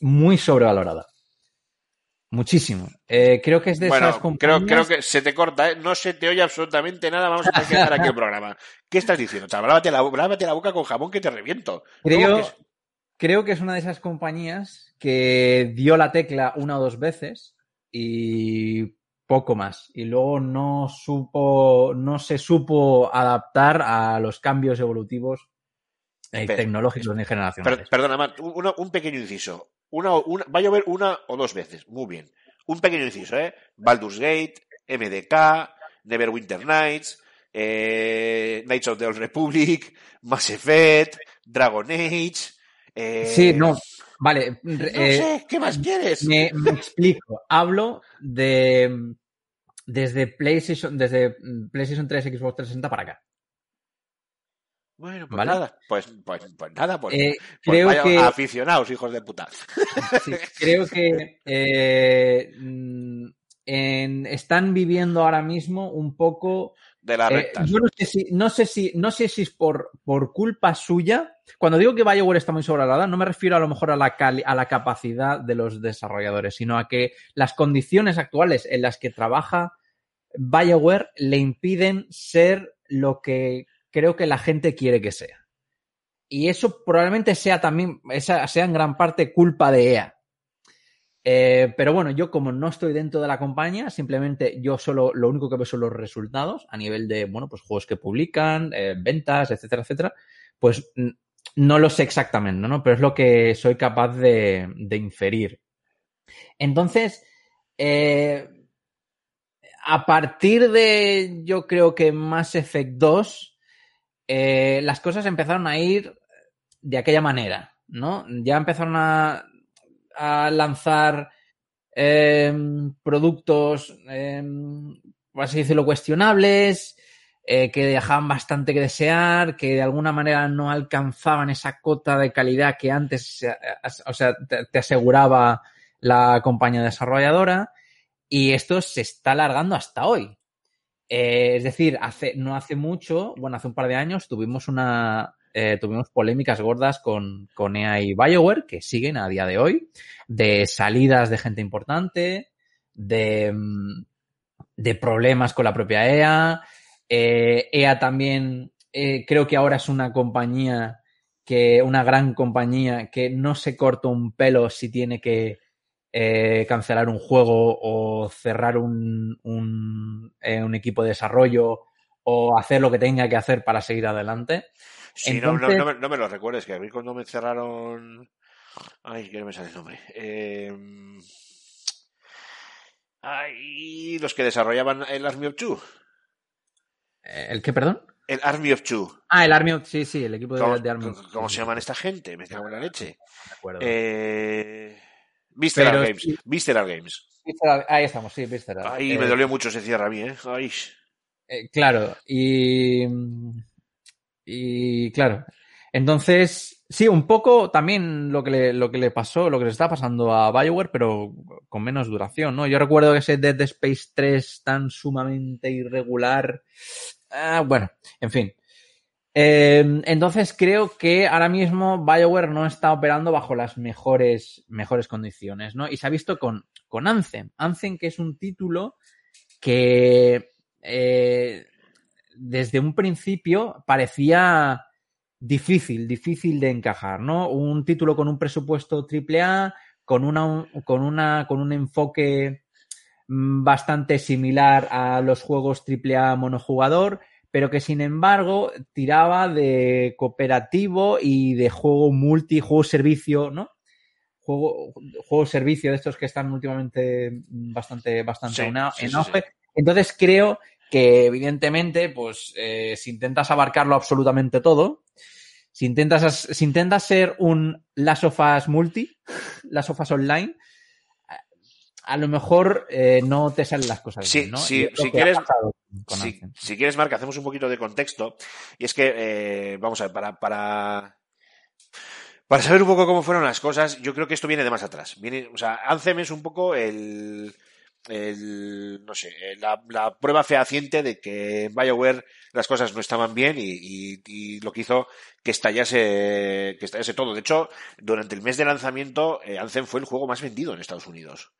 muy sobrevalorada. Muchísimo. creo que es de bueno, esas compañías... Creo, creo que se te corta. No se te oye absolutamente nada. Vamos a que aquí el programa. ¿Qué estás diciendo? Chaval, lávate la, lávate la boca con jamón que te reviento. Creo, que es? creo que es una de esas compañías que dio la tecla una o dos veces y poco más. Y luego no supo, no se supo adaptar a los cambios evolutivos eh, tecnológicos ni generacionales. Per, perdona, Matt, un, un, pequeño inciso. Una, una, va a llover una o dos veces. Muy bien. Un pequeño inciso, ¿eh? Baldur's Gate, MDK, Neverwinter Nights, eh, Knights of the Old Republic, Mass Effect, Dragon Age. Eh, sí, no. Vale. No eh, sé, ¿qué más quieres? Me, me, explico. Hablo de desde PlayStation, desde PlayStation 3, Xbox 360 para acá. Bueno, pues ¿Vale? nada, pues, pues, pues nada, pues, eh, pues creo vaya que, aficionados, hijos de puta. Sí, creo que eh, en, están viviendo ahora mismo un poco de la recta. Eh, yo no sé si, no sé si, no sé si es por, por culpa suya. Cuando digo que BioWare está muy sobrevalorada, no me refiero a lo mejor a la, a la capacidad de los desarrolladores, sino a que las condiciones actuales en las que trabaja BioWare le impiden ser lo que creo que la gente quiere que sea. y eso probablemente sea también, sea en gran parte culpa de EA. Eh, pero bueno, yo como no estoy dentro de la compañía, simplemente yo solo lo único que veo son los resultados a nivel de, bueno, pues juegos que publican, eh, ventas, etcétera, etcétera. Pues no lo sé exactamente, ¿no? Pero es lo que soy capaz de, inferir. Entonces, eh, a partir de, yo creo que Mass Effect 2, eh, las cosas empezaron a ir de aquella manera, ¿no? Ya empezaron a, lanzar eh, productos, por así decirlo, cuestionables, eh, que dejaban bastante que desear, que de alguna manera no alcanzaban esa cota de calidad que antes, o sea, te, te aseguraba la compañía desarrolladora. Y esto se está alargando hasta hoy. Eh, es decir, hace, no hace mucho, bueno, hace un par de años tuvimos una, eh, tuvimos polémicas gordas con, con EA y BioWare, que siguen a día de hoy, de salidas de gente importante, de, mm, de problemas con la propia EA. Eh, EA también eh, creo que ahora es una compañía que, una gran compañía que no se corta un pelo si tiene que eh, cancelar un juego o cerrar un, un, un equipo de desarrollo o hacer lo que tenga que hacer para seguir adelante. Sí, no, Entonces- no, no, me- no me lo recuerdes, que a mí cuando me cerraron. Ay, que no me sale el nombre. Eh... Ay, los que desarrollaban el Army of Two. Eh, ¿El qué, perdón? El Army of Two. Ah, el Army of- sí, sí, el equipo de, ¿Cómo, de Army of- cómo se llaman esta gente? Me cago en la leche. Me acuerdo. Eh... Visceral Pero Games. sí. Visceral Games. Visceral- Ahí estamos, sí, Visceral. Ahí Eh, me dolió mucho ese cierre a mí, ¿eh? Ay. eh, claro, y. Y claro. Entonces, sí, un poco también lo que le, lo que le pasó, lo que le está pasando a Bioware, pero con menos duración, ¿no? Yo recuerdo ese Dead Space 3 tan sumamente irregular. Ah, bueno, en fin. Eh, entonces creo que ahora mismo BioWare no está operando bajo las mejores, mejores condiciones, ¿no? Y se ha visto con, con Anthem. Anthem, que es un título que eh, desde un principio parecía difícil, difícil de encajar, ¿no? Un título con un presupuesto AAA, con una, con una, con un enfoque mm, bastante similar a los juegos AAA monojugador, pero que sin embargo tiraba de cooperativo y de juego multi, juego servicio, ¿no? Juego, juego servicio de estos que están últimamente bastante, bastante Sí, en sí, en auge. sí. Entonces creo que evidentemente, pues, eh, si intentas abarcarlo absolutamente todo, si intentas, as- si intentas ser un Last of Us multi, Last of Us online, a- lo mejor eh, no te salen las cosas Sí, bien, ¿no? sí, si quieres- Si, si quieres, Marc, hacemos un poquito de contexto. Y es que, eh, vamos a ver, para, para, para saber un poco cómo fueron las cosas, yo creo que esto viene de más atrás. Viene, o sea, Anthem es un poco el, el no sé, la, la prueba fehaciente de que en BioWare las cosas no estaban bien y, y- y lo que hizo que estallase, que estallase todo. De hecho, durante el mes de lanzamiento, eh, Anthem fue el juego más vendido en Estados Unidos.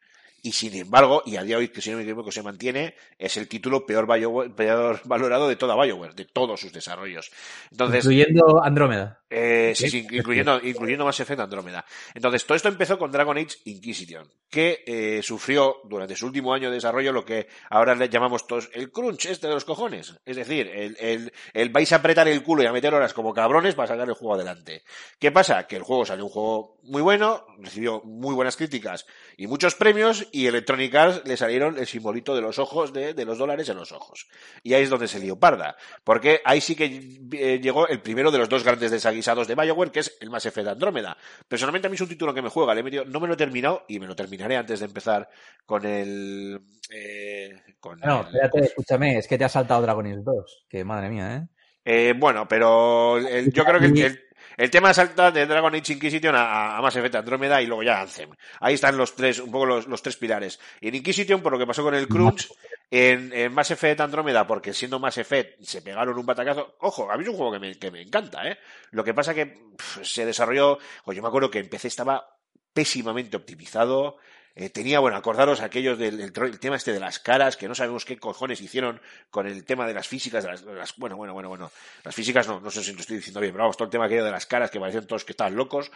Y sin embargo, y a día de hoy, que si no me equivoco se mantiene, es el título peor, BioWare- peor valorado de toda BioWare, de todos sus desarrollos. Entonces, Incluyendo Andrómeda. eh, sí, sí, incluyendo, incluyendo Mass Effect Andrómeda. Entonces, todo esto empezó con Dragon Age Inquisition, que eh, sufrió durante su último año de desarrollo lo que ahora le llamamos todos el crunch este de los cojones. Es decir, el, el, el vais a apretar el culo y a meter horas como cabrones para sacar el juego adelante. ¿Qué pasa? Que el juego salió un juego muy bueno, recibió muy buenas críticas y muchos premios, y Electronic Arts le salieron el simbolito de los ojos, de, de los dólares en los ojos. Y ahí es donde se lió parda. Porque ahí sí que eh, llegó el primero de los dos grandes desaguisados de BioWare, que es el Mass Effect Andrómeda. Personalmente a mí es un título que me juega, le he metido- no me lo he terminado y me lo terminaré antes de empezar con el... eh, con No, el- espérate, escúchame, es que te ha saltado Dragon Age 2. Que madre mía, ¿eh? Eh, bueno, pero el- yo creo que el, el- el tema salta de Dragon Age Inquisition a, a Mass Effect Andrómeda y luego ya Anthem. Ahí están los tres, un poco los, los tres pilares. Y en Inquisition, por lo que pasó con el Crunch, en, en Mass Effect Andrómeda, porque siendo Mass Effect se pegaron un batacazo. Ojo, a mí es un juego que me, que me encanta, ¿eh? Lo que pasa que se desarrolló, o yo me acuerdo que en PC estaba pésimamente optimizado, eh, tenía, bueno, acordaros aquellos del, tema este de las caras, que no sabemos qué cojones hicieron con el tema de las físicas, de las, de las- bueno, bueno, bueno, bueno, las físicas no, no sé si lo estoy diciendo bien, pero vamos, todo el tema aquello de las caras, que parecían todos que estaban locos,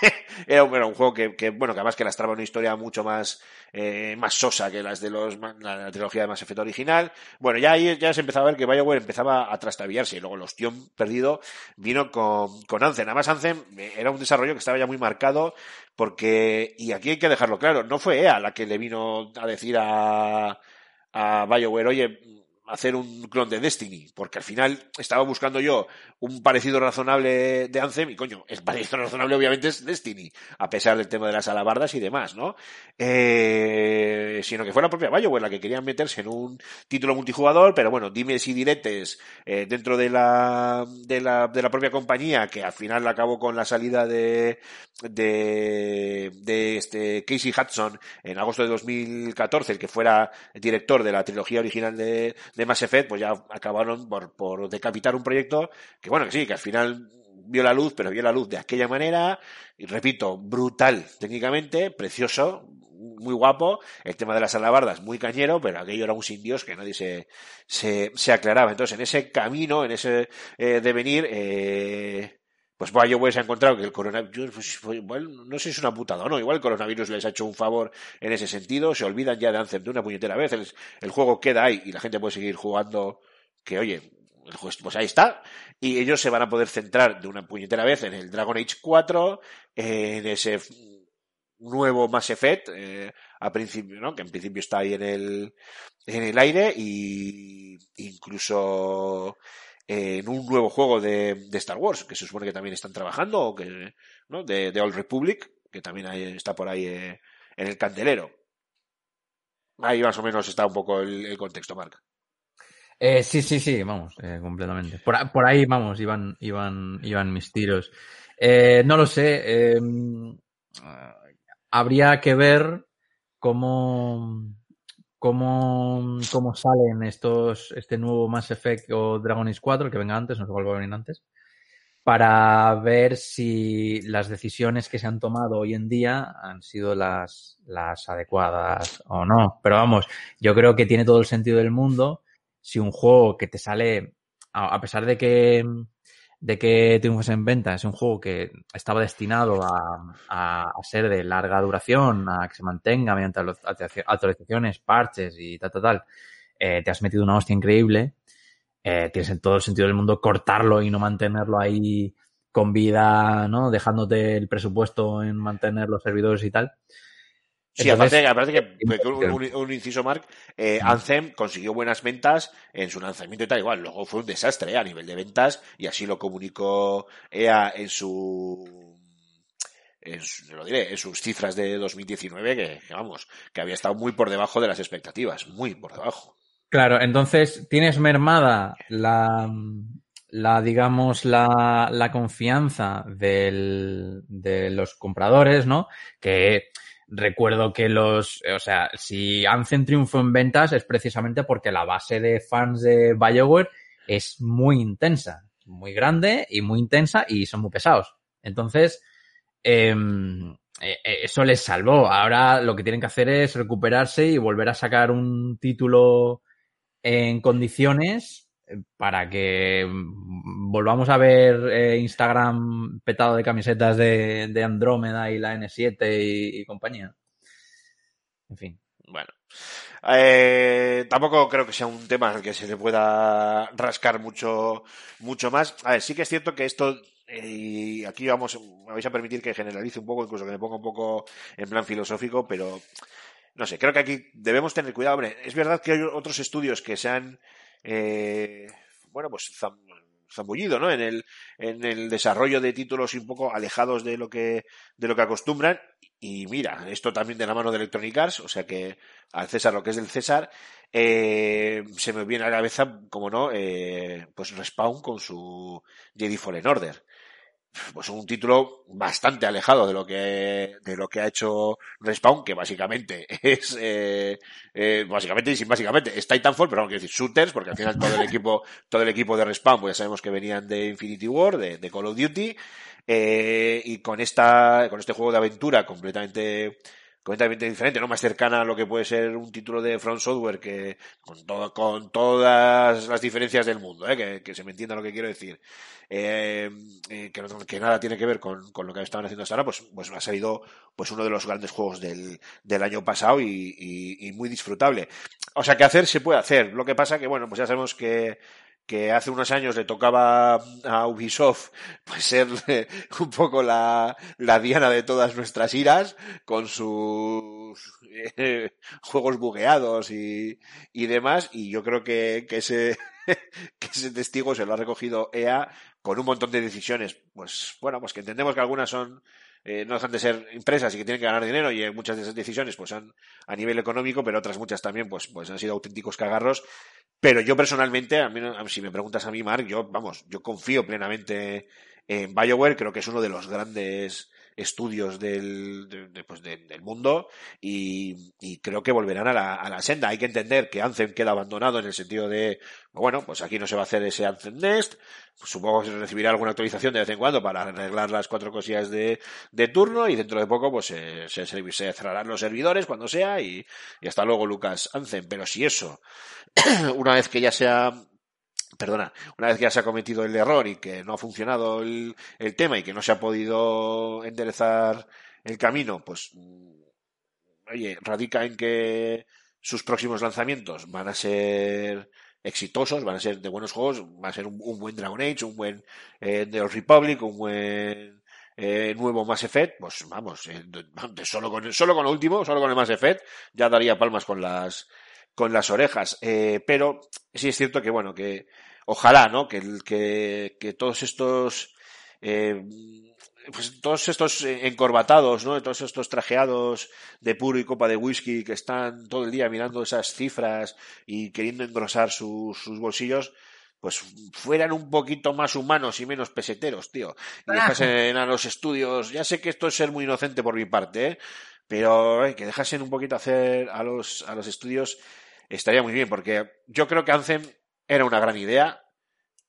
era, un- era un juego que, que, bueno, que además que lastraba una historia mucho más, eh, más sosa que las de los, la, la trilogía de Mass Effect original, bueno, ya ahí ya se empezaba a ver que BioWare empezaba a trastabillarse, y luego el ostión perdido vino con, con Anthem, además Anthem eh, era un desarrollo que estaba ya muy marcado, porque, y aquí hay que dejarlo claro, no fue EA la que le vino a decir a, a BioWare, oye, hacer un clon de Destiny, porque al final estaba buscando yo un parecido razonable de Anthem y coño, el parecido razonable obviamente es Destiny, a pesar del tema de las alabardas y demás, ¿no? Eh, sino que fue la propia BioWare la que querían meterse en un título multijugador, pero bueno, dime si diretes eh, dentro de la, de la de la propia compañía que al final acabó con la salida de de, de este Casey Hudson en agosto de 2014, el que fuera director de la trilogía original de, de Mass Effect, pues ya acabaron por, por decapitar un proyecto que bueno, que sí, que al final vio la luz, pero vio la luz de aquella manera, y repito, brutal técnicamente, precioso, muy guapo, el tema de las alabardas muy cañero, pero aquello era un sin Dios que nadie se, se, se aclaraba. Entonces, en ese camino, en ese eh, devenir, eh, pues BioWare se ha encontrado que el coronavirus, pues, no sé si es una putada o no, igual el coronavirus les ha hecho un favor en ese sentido, se olvidan ya de Anthem de una puñetera vez, el, el juego queda ahí y la gente puede seguir jugando, que oye, el juego, pues ahí está, y ellos se van a poder centrar de una puñetera vez en el Dragon Age 4, en ese nuevo Mass Effect, eh, a principio, ¿no? Que en principio está ahí en el, en el aire y incluso en un nuevo juego de, Star Wars, que se supone que también están trabajando, o que, ¿no? De, de Old Republic, que también está por ahí eh, en el candelero. Ahí más o menos está un poco el, contexto, Marc. Eh, sí, sí, sí, vamos, eh, completamente. Por, por ahí, vamos, iban, iban, iban mis tiros. No lo sé. habría que ver cómo, cómo, cómo salen estos, este nuevo Mass Effect o Dragon Age 4, que venga antes, no sé cuál va a venir antes, para ver si las decisiones que se han tomado hoy en día han sido las, las adecuadas o no. Pero vamos, yo creo que tiene todo el sentido del mundo si un juego que te sale, a pesar de que, de que triunfes en venta, es un juego que estaba destinado a, a, a ser de larga duración, a que se mantenga mediante actualizaciones, parches y tal, tal, tal, eh, te has metido una hostia increíble, eh, tienes en todo el sentido del mundo cortarlo y no mantenerlo ahí con vida, ¿no? Dejándote el presupuesto en mantener los servidores y tal. Sí, Entonces, aparte, aparte que, que un, inciso, Mark, eh, Anthem consiguió buenas ventas en su lanzamiento y tal, igual, luego fue un desastre eh, a nivel de ventas y así lo comunicó EA en su, en lo diré, en sus cifras de 2019, que, que vamos, que había estado muy por debajo de las expectativas, muy por debajo. Claro, entonces tienes mermada la, la digamos, la, la confianza del, de los compradores, ¿no? Que recuerdo que los, o sea, si Anthem triunfó en ventas es precisamente porque la base de fans de BioWare es muy intensa, muy grande y muy intensa y son muy pesados. Entonces, em, eh, eh, eso les salvó. Ahora lo que tienen que hacer es recuperarse y volver a sacar un título en condiciones para que volvamos a ver eh, Instagram petado de camisetas de, Andrómeda y la N7 y, y compañía. En fin. Bueno, eh, tampoco creo que sea un tema al que se le pueda rascar mucho, mucho más. A ver, sí que es cierto que esto, eh, y aquí vamos, me vais a permitir que generalice un poco, incluso que me ponga un poco en plan filosófico, pero no sé, creo que aquí debemos tener cuidado. Hombre, es verdad que hay otros estudios que se han, eh, bueno, pues zam- zambullido, ¿no? En el, en el desarrollo de títulos un poco alejados de lo que, de lo que acostumbran. Y mira, esto también de la mano de Electronic Arts, o sea que al César lo que es del César, eh, se me viene a la cabeza, como no, eh, pues Respawn con su Jedi Fallen Order. Pues un título bastante alejado de lo que de lo que ha hecho Respawn, que básicamente es eh, eh, básicamente y sin básicamente es Titanfall, pero no quiero decir shooters, porque al final todo el equipo todo el equipo de Respawn, pues ya sabemos que venían de Infinity War, de, de Call of Duty, eh, y con esta con este juego de aventura completamente completamente diferente, ¿no? Más cercana a lo que puede ser un título de Front Software que, con todo, con todas las diferencias del mundo, ¿eh? que, que se me entienda lo que quiero decir. Eh, eh, que, no- que nada tiene que ver con, con lo que estaban haciendo hasta ahora, pues, pues ha salido pues uno de los grandes juegos del, del año pasado y, y- y muy disfrutable. O sea que hacer se puede hacer. Lo que pasa que, bueno, pues ya sabemos que, que hace unos años le tocaba a Ubisoft pues ser eh, un poco la, la diana de todas nuestras iras con sus eh, juegos bugueados y, y demás. Y yo creo que, que ese que ese testigo se lo ha recogido EA con un montón de decisiones. Pues bueno pues que entendemos que algunas son eh, no dejan de ser empresas y que tienen que ganar dinero y eh, muchas de esas decisiones pues son a nivel económico pero otras muchas también pues pues han sido auténticos cagarros pero yo personalmente, a mí, si me preguntas a mí, Mark, yo, vamos, yo confío plenamente en BioWare, creo que es uno de los grandes estudios del, de- de- pues, de- del mundo y, creo que volverán a la, a la senda. Hay que entender que Anthem queda abandonado en el sentido de, bueno, pues aquí no se va a hacer ese Anthem Next, pues supongo que se recibirá alguna actualización de vez en cuando para arreglar las cuatro cosillas de, de turno y dentro de poco pues se, se, cerrarán los servidores cuando sea y, hasta luego Lucas Anthem. Pero si eso una vez que ya se ha perdona, una vez que ya se ha cometido el error y que no ha funcionado el, tema y que no se ha podido enderezar el camino, pues mm, oye, radica en que sus próximos lanzamientos van a ser exitosos, van a ser de buenos juegos, va a ser un, buen Dragon Age, un buen eh, The Old Republic, un buen eh, nuevo Mass Effect, pues vamos, eh, solo con solo con último, solo con el Mass Effect, ya daría palmas con las con las orejas. Eh, pero sí es cierto que, bueno, que ojalá, ¿no? Que, que, que todos estos, eh, pues todos estos encorbatados, ¿no? Todos estos trajeados de puro y copa de whisky que están todo el día mirando esas cifras y queriendo engrosar sus, sus bolsillos, pues fueran un poquito más humanos y menos peseteros, tío. Y dejasen a los estudios, ya sé que esto es ser muy inocente por mi parte, ¿eh? pero eh, que dejasen un poquito hacer a los, a los estudios estaría muy bien, porque yo creo que Anthem era una gran idea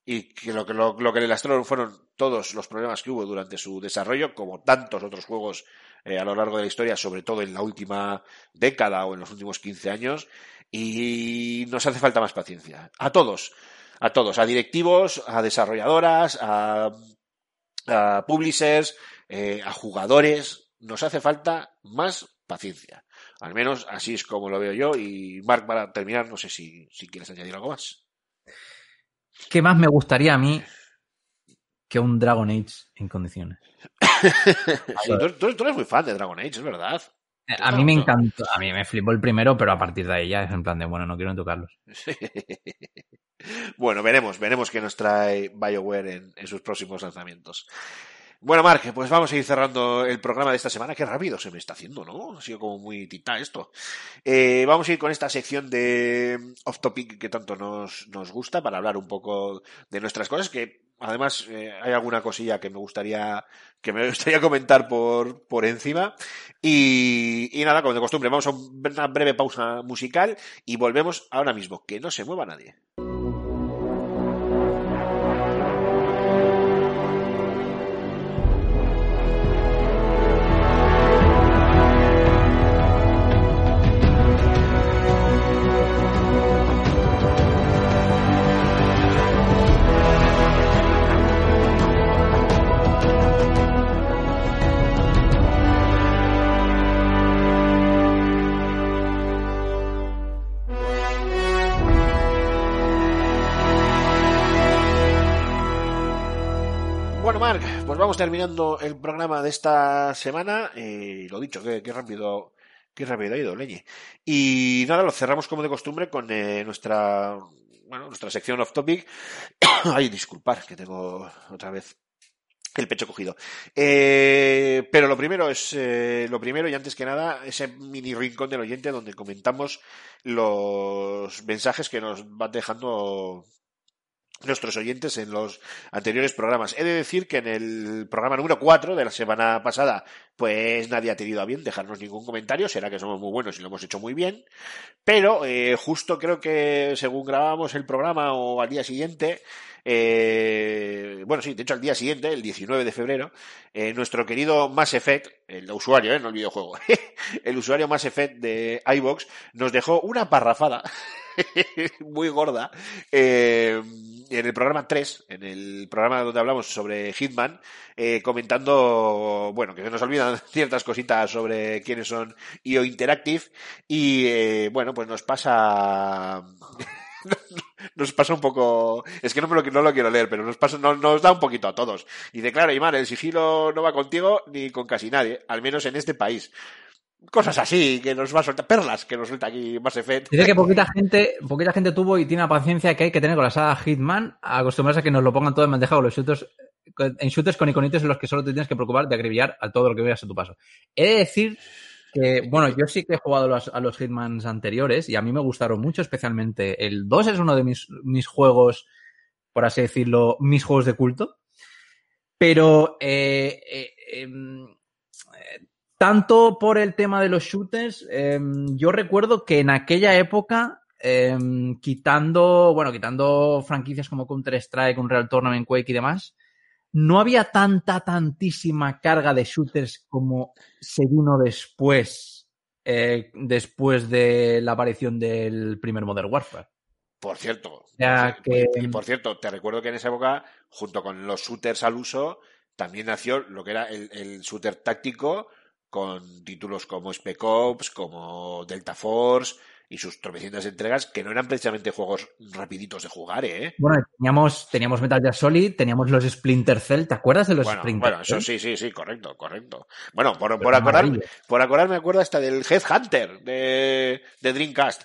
y que lo lo, lo que le lastraron fueron todos los problemas que hubo durante su desarrollo, como tantos otros juegos eh, a lo largo de la historia, sobre todo en la última década o en los últimos 15 años, y nos hace falta más paciencia. A todos, a todos, a directivos, a desarrolladoras, a, a publishers, eh, a jugadores, nos hace falta más paciencia. Al menos así es como lo veo yo. Y Mark, para terminar, no sé si, si quieres añadir algo más. ¿Qué más me gustaría a mí que un Dragon Age en condiciones? Tú, tú- tú eres muy fan de Dragon Age, es verdad. Eh, A mí me encantó, a mí me flipó el primero, pero a partir de ahí ya es en plan de, bueno, no quiero tocarlos. bueno, veremos, veremos qué nos trae BioWare en, en sus próximos lanzamientos. Bueno, Mark, pues vamos a ir cerrando el programa de esta semana. Qué rápido se me está haciendo, ¿no? Ha sido como muy tita esto. Eh, vamos a ir con esta sección de off topic que tanto nos, nos gusta para hablar un poco de nuestras cosas, que además eh, hay alguna cosilla que me gustaría que me gustaría comentar por, por encima. Y nada, como de costumbre, vamos a una breve pausa musical y volvemos ahora mismo. Que no se mueva nadie. Terminando el programa de esta semana. Y lo dicho, qué, qué rápido, qué rápido ha ido, Leñe. Y nada, lo cerramos como de costumbre con eh, nuestra, bueno, nuestra sección off topic. Ay, disculpar, que tengo otra vez el pecho cogido. Eh, pero lo primero es, eh, lo primero y antes que nada, ese mini rincón del oyente donde comentamos los mensajes que nos van dejando nuestros oyentes en los anteriores programas. He de decir que en el programa número 4 de la semana pasada, pues nadie ha tenido a bien dejarnos ningún comentario. Será que somos muy buenos y lo hemos hecho muy bien. Pero eh, justo creo que según grabamos el programa o al día siguiente, eh, bueno, sí, de hecho al día siguiente, el 19 de febrero, eh, nuestro querido Mass Effect, el usuario, eh, no el videojuego, el usuario Mass Effect de iVox nos dejó una parrafada muy gorda eh, en el programa 3, en el programa donde hablamos sobre Hitman, eh, comentando, bueno, que se nos olvidan ciertas cositas sobre quiénes son IO Interactive y, eh, bueno, pues nos pasa... nos pasa un poco. Es que no, me lo, no lo quiero leer, pero nos, pasa, nos, nos da un poquito a todos. Y de claro, Imar, el sigilo no va contigo ni con casi nadie, al menos en este país. Cosas así que nos va a soltar, perlas que nos suelta aquí Mass Effect. Dice que poquita gente, poquita gente tuvo y tiene la paciencia que hay que tener con la saga Hitman, acostumbrarse a que nos lo pongan todo en bandeja con los shooters, en shooters con iconitos en los que solo te tienes que preocupar de acribillar a todo lo que veas a tu paso. He de decir que, bueno, yo sí que he jugado a los Hitmans anteriores y a mí me gustaron mucho, especialmente el 2 es uno de mis, mis juegos, por así decirlo, mis juegos de culto. Pero eh, eh, em, eh, tanto por el tema de los shooters, em, yo recuerdo que en aquella época, em, quitando, bueno, quitando franquicias como Counter-Strike, Unreal Tournament, Quake y demás, no había tanta, tantísima carga de shooters como se vino después, eh, después de la aparición del primer Modern Warfare. Por cierto. Ya que- Y por cierto, te recuerdo que en esa época, junto con los shooters al uso, también nació lo que era el, el shooter táctico con títulos como Spec Ops, como Delta Force y sus tropecientas entregas que no eran precisamente juegos rapiditos de jugar, ¿eh? Bueno, teníamos, teníamos Metal Gear Solid, teníamos los Splinter Cell, ¿te acuerdas de los Bueno, Splinter bueno, eso sí, sí, sí, correcto, correcto. Bueno, por, Pero por acordarme, por acordarme me acuerdo hasta del Headhunter de, de Dreamcast.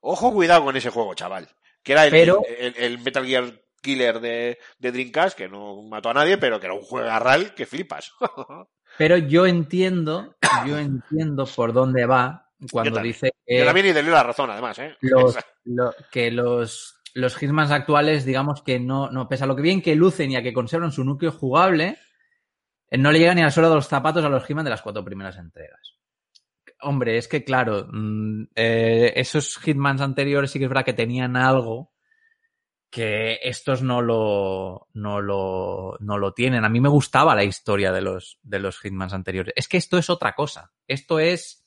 Ojo, cuidado con ese juego, chaval. Que era el, Pero- el, el Metal Gear Killer de, de Dreamcast, que no mató a nadie, pero que era un juego arral que flipas. Pero yo entiendo, yo entiendo por dónde va cuando dice Yo que también y le doy la razón, además, ¿eh? los, lo- que los, los Hitmans actuales, digamos que no, no, pese a lo que bien que lucen y a que conservan su núcleo jugable, eh, no le llega ni al suelo de los zapatos a los Hitman de las cuatro primeras entregas. Hombre, es que claro, mm, eh, esos Hitmans anteriores sí que es verdad que tenían algo que estos no lo, no lo, no lo tienen. A mí me gustaba la historia de los, de los Hitmans anteriores. Es que esto es otra cosa. Esto es,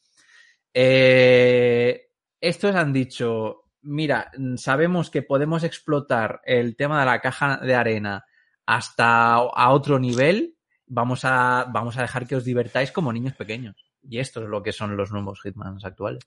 eh, estos han dicho, mira, sabemos que podemos explotar el tema de la caja de arena hasta a otro nivel. Vamos a, vamos a dejar que os divertáis como niños pequeños. Y esto es lo que son los nuevos Hitmans actuales.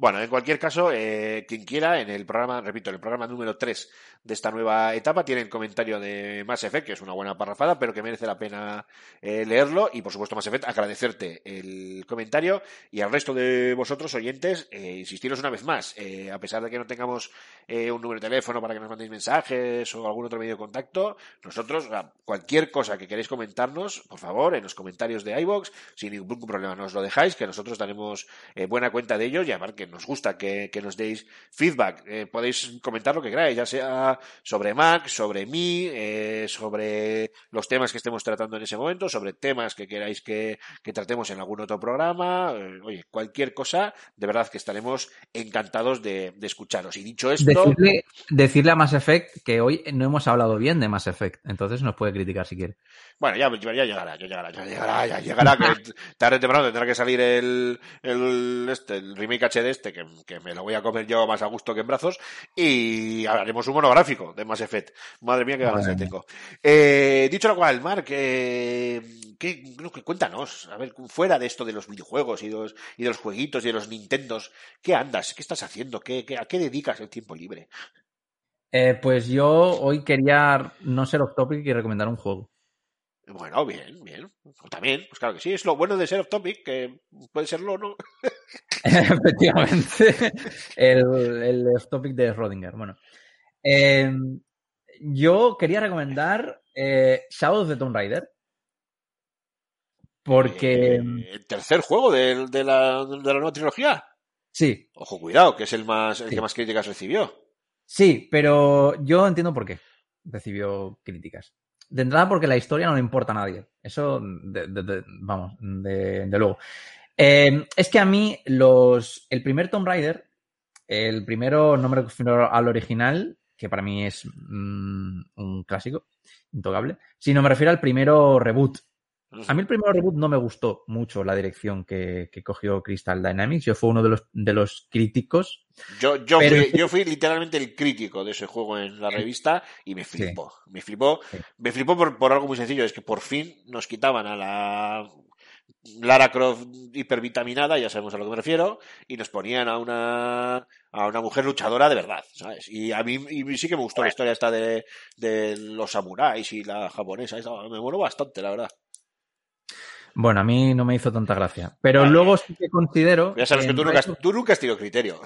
Bueno, en cualquier caso, eh, quien quiera, en el programa, repito, en el programa número 3 de esta nueva etapa, tiene el comentario de Mass Effect, que es una buena parrafada, pero que merece la pena eh, leerlo. Y por supuesto, Mass Effect, agradecerte el comentario y al resto de vosotros, oyentes, eh, insistiros una vez más. eh, a pesar de que no tengamos eh, un número de teléfono para que nos mandéis mensajes o algún otro medio de contacto, nosotros, cualquier cosa que queréis comentarnos, por favor, en los comentarios de iBox, sin ningún problema nos lo dejáis, que nosotros daremos buena cuenta de ello y además que nos gusta que, que nos deis feedback. Eh, podéis comentar lo que queráis, ya sea sobre Mac, sobre mí, eh, sobre los temas que estemos tratando en ese momento, sobre temas que queráis que, que tratemos en algún otro programa. Eh, oye, cualquier cosa, de verdad que estaremos encantados de, de escucharos. Y dicho esto, Decirle, decirle a Mass Effect que hoy no hemos hablado bien de Mass Effect, entonces nos puede criticar si quiere. Bueno, ya, ya llegará, ya llegará, ya llegará, ya llegará, que tarde o temprano tendrá que salir el, el, este, el remake HD este, que, que me lo voy a comer yo más a gusto que en brazos, y haremos un monográfico de Mass Effect. Madre mía, qué ganas tengo. Eh, dicho lo cual, Mark, eh, ¿qué, cuéntanos, a ver, fuera de esto de los videojuegos y de los, y de los jueguitos y de los Nintendos, ¿qué andas? ¿Qué estás haciendo? ¿Qué, qué, ¿A qué dedicas el tiempo libre? Eh, pues yo hoy quería no ser off topic y recomendar un juego. Bueno, bien, bien. También, pues claro que sí, es lo bueno de ser off topic, que puede serlo o no. Efectivamente. El, el off topic de Rodinger. Bueno. Eh, yo quería recomendar eh, Shadow of the Tomb Raider. Porque. Eh, el tercer juego de, de la, de la nueva trilogía. Sí, Ojo, cuidado, que es el más el Sí. que más críticas recibió. sí, pero yo entiendo por qué recibió críticas. De entrada, porque la historia no le importa a nadie. Eso, vamos, de, de luego. Eh, es que a mí, los, el primer Tomb Raider, el primero, no me refiero al original, que para mí es mm, un clásico, intocable, sino me refiero al primero reboot. A mí el primero reboot no me gustó mucho la dirección que, que cogió Crystal Dynamics. Yo fui uno de los, de los críticos. Yo, yo, Pero- fui, yo fui literalmente el crítico de ese juego en la revista y me flipó. Me flipó, Sí. me flipó por, por algo muy sencillo, es que por fin nos quitaban a la Lara Croft hipervitaminada, ya sabemos a lo que me refiero, y nos ponían a una a una mujer luchadora de verdad, ¿sabes? Y a mí y sí que me gustó la historia esta de, de los samuráis y la japonesa, esa, me moló bastante, la verdad. Bueno, a mí no me hizo tanta gracia. Pero luego sí que considero. Ya sabes que tú nunca, tú nunca has tenido criterio.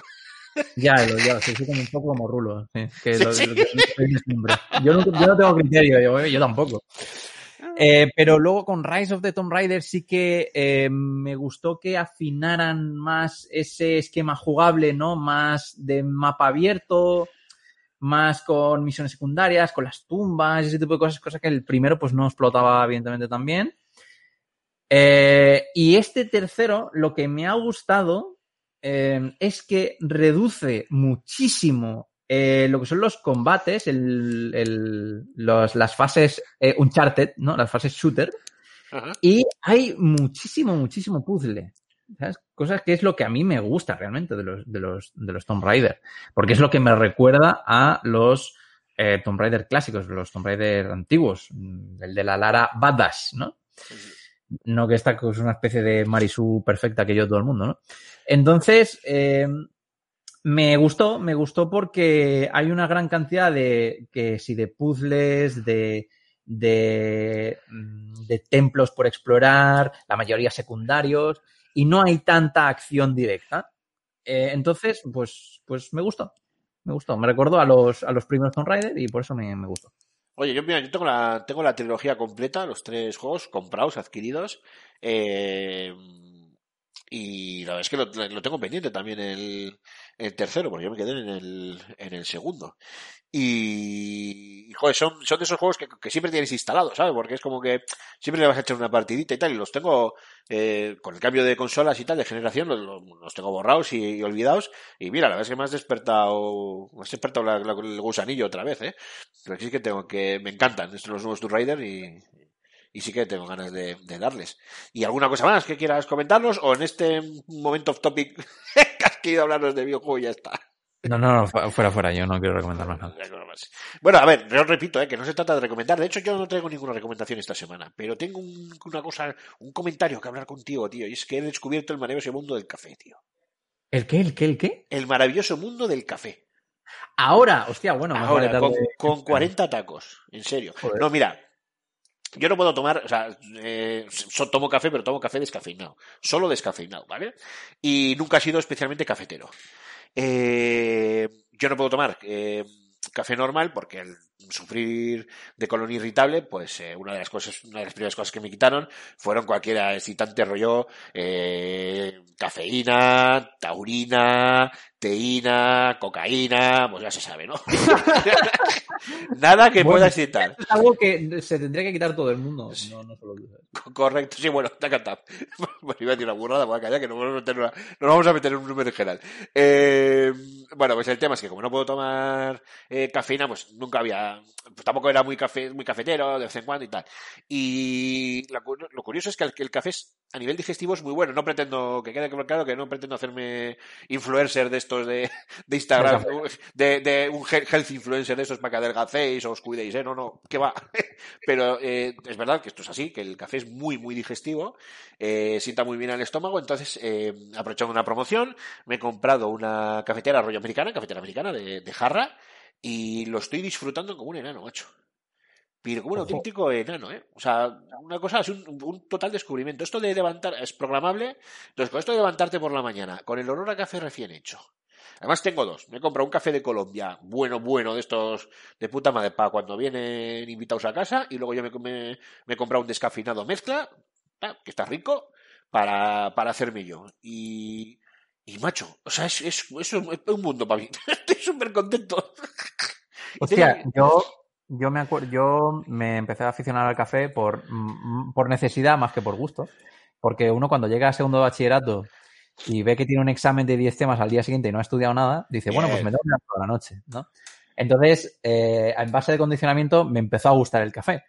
Ya, lo- ya, soy como un poco como rulo. sí, que Sí, lo- sí. lo que soy siempre. Yo, no, yo no tengo criterio, yo, yo tampoco. Eh, pero luego con Rise of the Tomb Raider sí que eh, me gustó que afinaran más ese esquema jugable, ¿no? Más de mapa abierto, más con misiones secundarias, con las tumbas, ese tipo de cosas, cosas que el primero pues no explotaba evidentemente también. Eh, y este tercero, lo que me ha gustado eh, es que reduce muchísimo eh, lo que son los combates, el- el- los- las fases Uncharted, ¿no? Las fases shooter. Ajá. Y hay muchísimo, muchísimo puzzle. ¿sabes? Cosas que es lo que a mí me gusta realmente de los, de los, de los Tomb Raider. Porque es lo que me recuerda a los eh, Tomb Raider clásicos, los Tomb Raider antiguos. mm, El de la Lara Badass, ¿no? No que esta es una especie de Marisú perfecta que yo todo el mundo, ¿no? Entonces, eh, me gustó, me gustó porque hay una gran cantidad de, que si de puzzles, de, de, mm, de templos por explorar, la mayoría secundarios, y no hay tanta acción directa. Eh, entonces, pues, pues me gustó. Me gustó. Me recordó a los, a los primeros Tomb Raider y por eso me, me gustó. Oye, yo, mira, yo tengo la, tengo la trilogía completa, los tres juegos comprados, adquiridos. eh, y la verdad es que lo, tengo pendiente también el, el tercero, porque yo me quedé en el, en el segundo. Y, y, joder, son, son de esos juegos que, siempre tienes instalados, ¿sabes? Porque es como que siempre le vas a echar una partidita y tal, y los tengo eh, con el cambio de consolas y tal, de generación, los, los- tengo borrados y, olvidados. Y mira, la verdad es que me has despertado, me has despertado la- la- el gusanillo otra vez, ¿eh? Pero sí que tengo que, me encantan estos los nuevos Tomb Raider y, y sí que tengo ganas de, de darles. ¿Y alguna cosa más que quieras comentarnos? ¿O en este momento off topic que has querido hablarnos de videojuego y ya está? No, no, no, fu- fuera, fuera. Yo no quiero recomendar más nada. Bueno, a ver, yo repito, ¿eh? que no se trata de recomendar. De hecho, yo no traigo ninguna recomendación esta semana, pero tengo un- una cosa, un comentario que hablar contigo, tío, y es que he descubierto el maravilloso mundo del café, tío. ¿El qué? ¿El qué? ¿El qué? El maravilloso mundo del café. Ahora, hostia, bueno, Ahora, vale con, con 40 tacos, en serio. Joder. No, mira, yo no puedo tomar, o sea, eh, tomo café, pero tomo café descafeinado. Solo descafeinado, ¿vale? Y nunca he sido especialmente cafetero. Eh, yo no puedo tomar eh, café normal porque al sufrir de colon irritable, pues eh, una de las cosas, una de las primeras cosas que me quitaron fueron cualquier excitante rollo eh, cafeína, taurina, teína, cocaína, pues ya se sabe, ¿no? Nada que Bueno, pueda excitar. Es algo que se tendría que quitar todo el mundo. No, no solo. Correcto, sí, bueno, te ha cantado. Bueno, iba a decir una burrada, voy a callar, que nos vamos a meter, una- nos vamos a meter en un número general. Eh, bueno, pues el tema es que como no puedo tomar eh, cafeína, pues nunca había, pues tampoco era muy café, muy cafetero, de vez en cuando y tal. Y lo curioso es que el, que el café es, a nivel digestivo es muy bueno. No pretendo, que quede claro que no pretendo hacerme influencer de estos de, de Instagram, de, de un he- health influencer de esos para que adelgacéis o os cuidéis, ¿eh? No, no, que va. Pero eh, es verdad que esto es así, que el café es muy, muy digestivo, eh, sienta muy bien al estómago, entonces, eh, aprovechando una promoción, me he comprado una cafetera rollo americana, cafetera americana de, de jarra, y lo estoy disfrutando como un enano, macho. Pero como un Ojo. auténtico enano, ¿eh? O sea, una cosa, es un, un total descubrimiento. Esto de levantar, es programable, entonces con esto de levantarte por la mañana, con el olor a café recién hecho, Además tengo dos. Me he comprado un café de Colombia, bueno, bueno, de estos de puta madre, para cuando vienen invitados a casa. Y luego yo me, me- me he comprado un descafeinado mezcla, que está rico, para, para hacerme yo. Y, y macho, o sea, es, es, es un, es un mundo para mí. Estoy súper contento. Hostia, yo, yo me acuerdo, yo me empecé a aficionar al café por, mm, por necesidad más que por gusto. Porque uno cuando llega a segundo de bachillerato y ve que tiene un examen de 10 temas al día siguiente y no ha estudiado nada, dice, bueno, pues me tengo que toda la noche, ¿no? Entonces, eh, en base de condicionamiento, me empezó a gustar el café.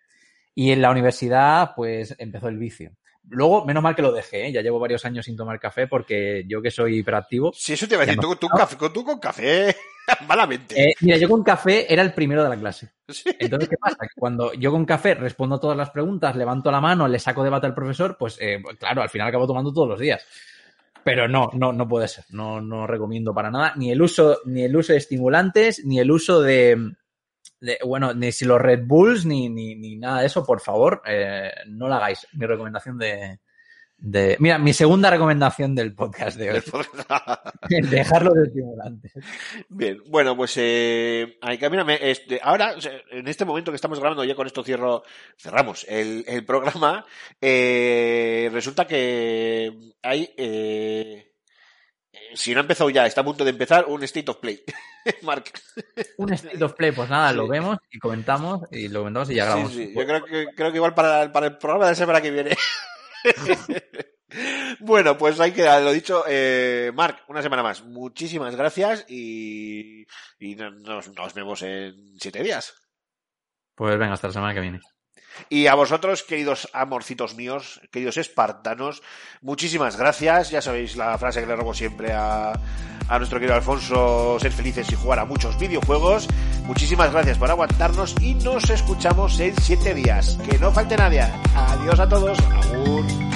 Y en la universidad, pues empezó el vicio. Luego, menos mal que lo dejé, ¿eh? ya llevo varios años sin tomar café porque yo que soy hiperactivo. Sí, eso te iba a decir, Ya tú, no. tú, café, tú con café, malamente. Eh, mira, yo con café era el primero de la clase. Sí. Entonces, ¿qué pasa? Que cuando yo con café respondo todas las preguntas, levanto la mano, le saco debate al profesor, pues eh, claro, al final acabo tomando todos los días. Pero no, no, no puede ser. No, no recomiendo para nada ni el uso, ni el uso de estimulantes, ni el uso de, de- bueno, ni si los Red Bulls, ni, ni, ni nada de eso, por favor, eh, no lo hagáis. Mi recomendación de, de. Mira, mi segunda recomendación del podcast de hoy. Dejarlo de estimulantes. Bien, bueno, pues eh, mírame, este, ahora, en este momento que estamos grabando, ya con esto cierro, cerramos el, el programa, eh, resulta que hay, eh, si no ha empezado ya, está a punto de empezar un State of Play. Mark. Un State of Play, pues nada, Sí. lo vemos y comentamos y lo comentamos y ya Sí, grabamos. sí, yo creo que, creo que igual para, para el programa de la semana que viene. bueno, pues ahí queda, lo dicho. Eh, Marc, una semana más. Muchísimas gracias y, y nos vemos en siete días. Pues venga, hasta la semana que viene. Y a vosotros, queridos amorcitos míos, queridos espartanos, muchísimas gracias. Ya sabéis la frase que le robo siempre a, a nuestro querido Alfonso, ser felices y jugar a muchos videojuegos. Muchísimas gracias por aguantarnos y nos escuchamos en siete días. Que no falte nadie. Adiós a todos. Agur.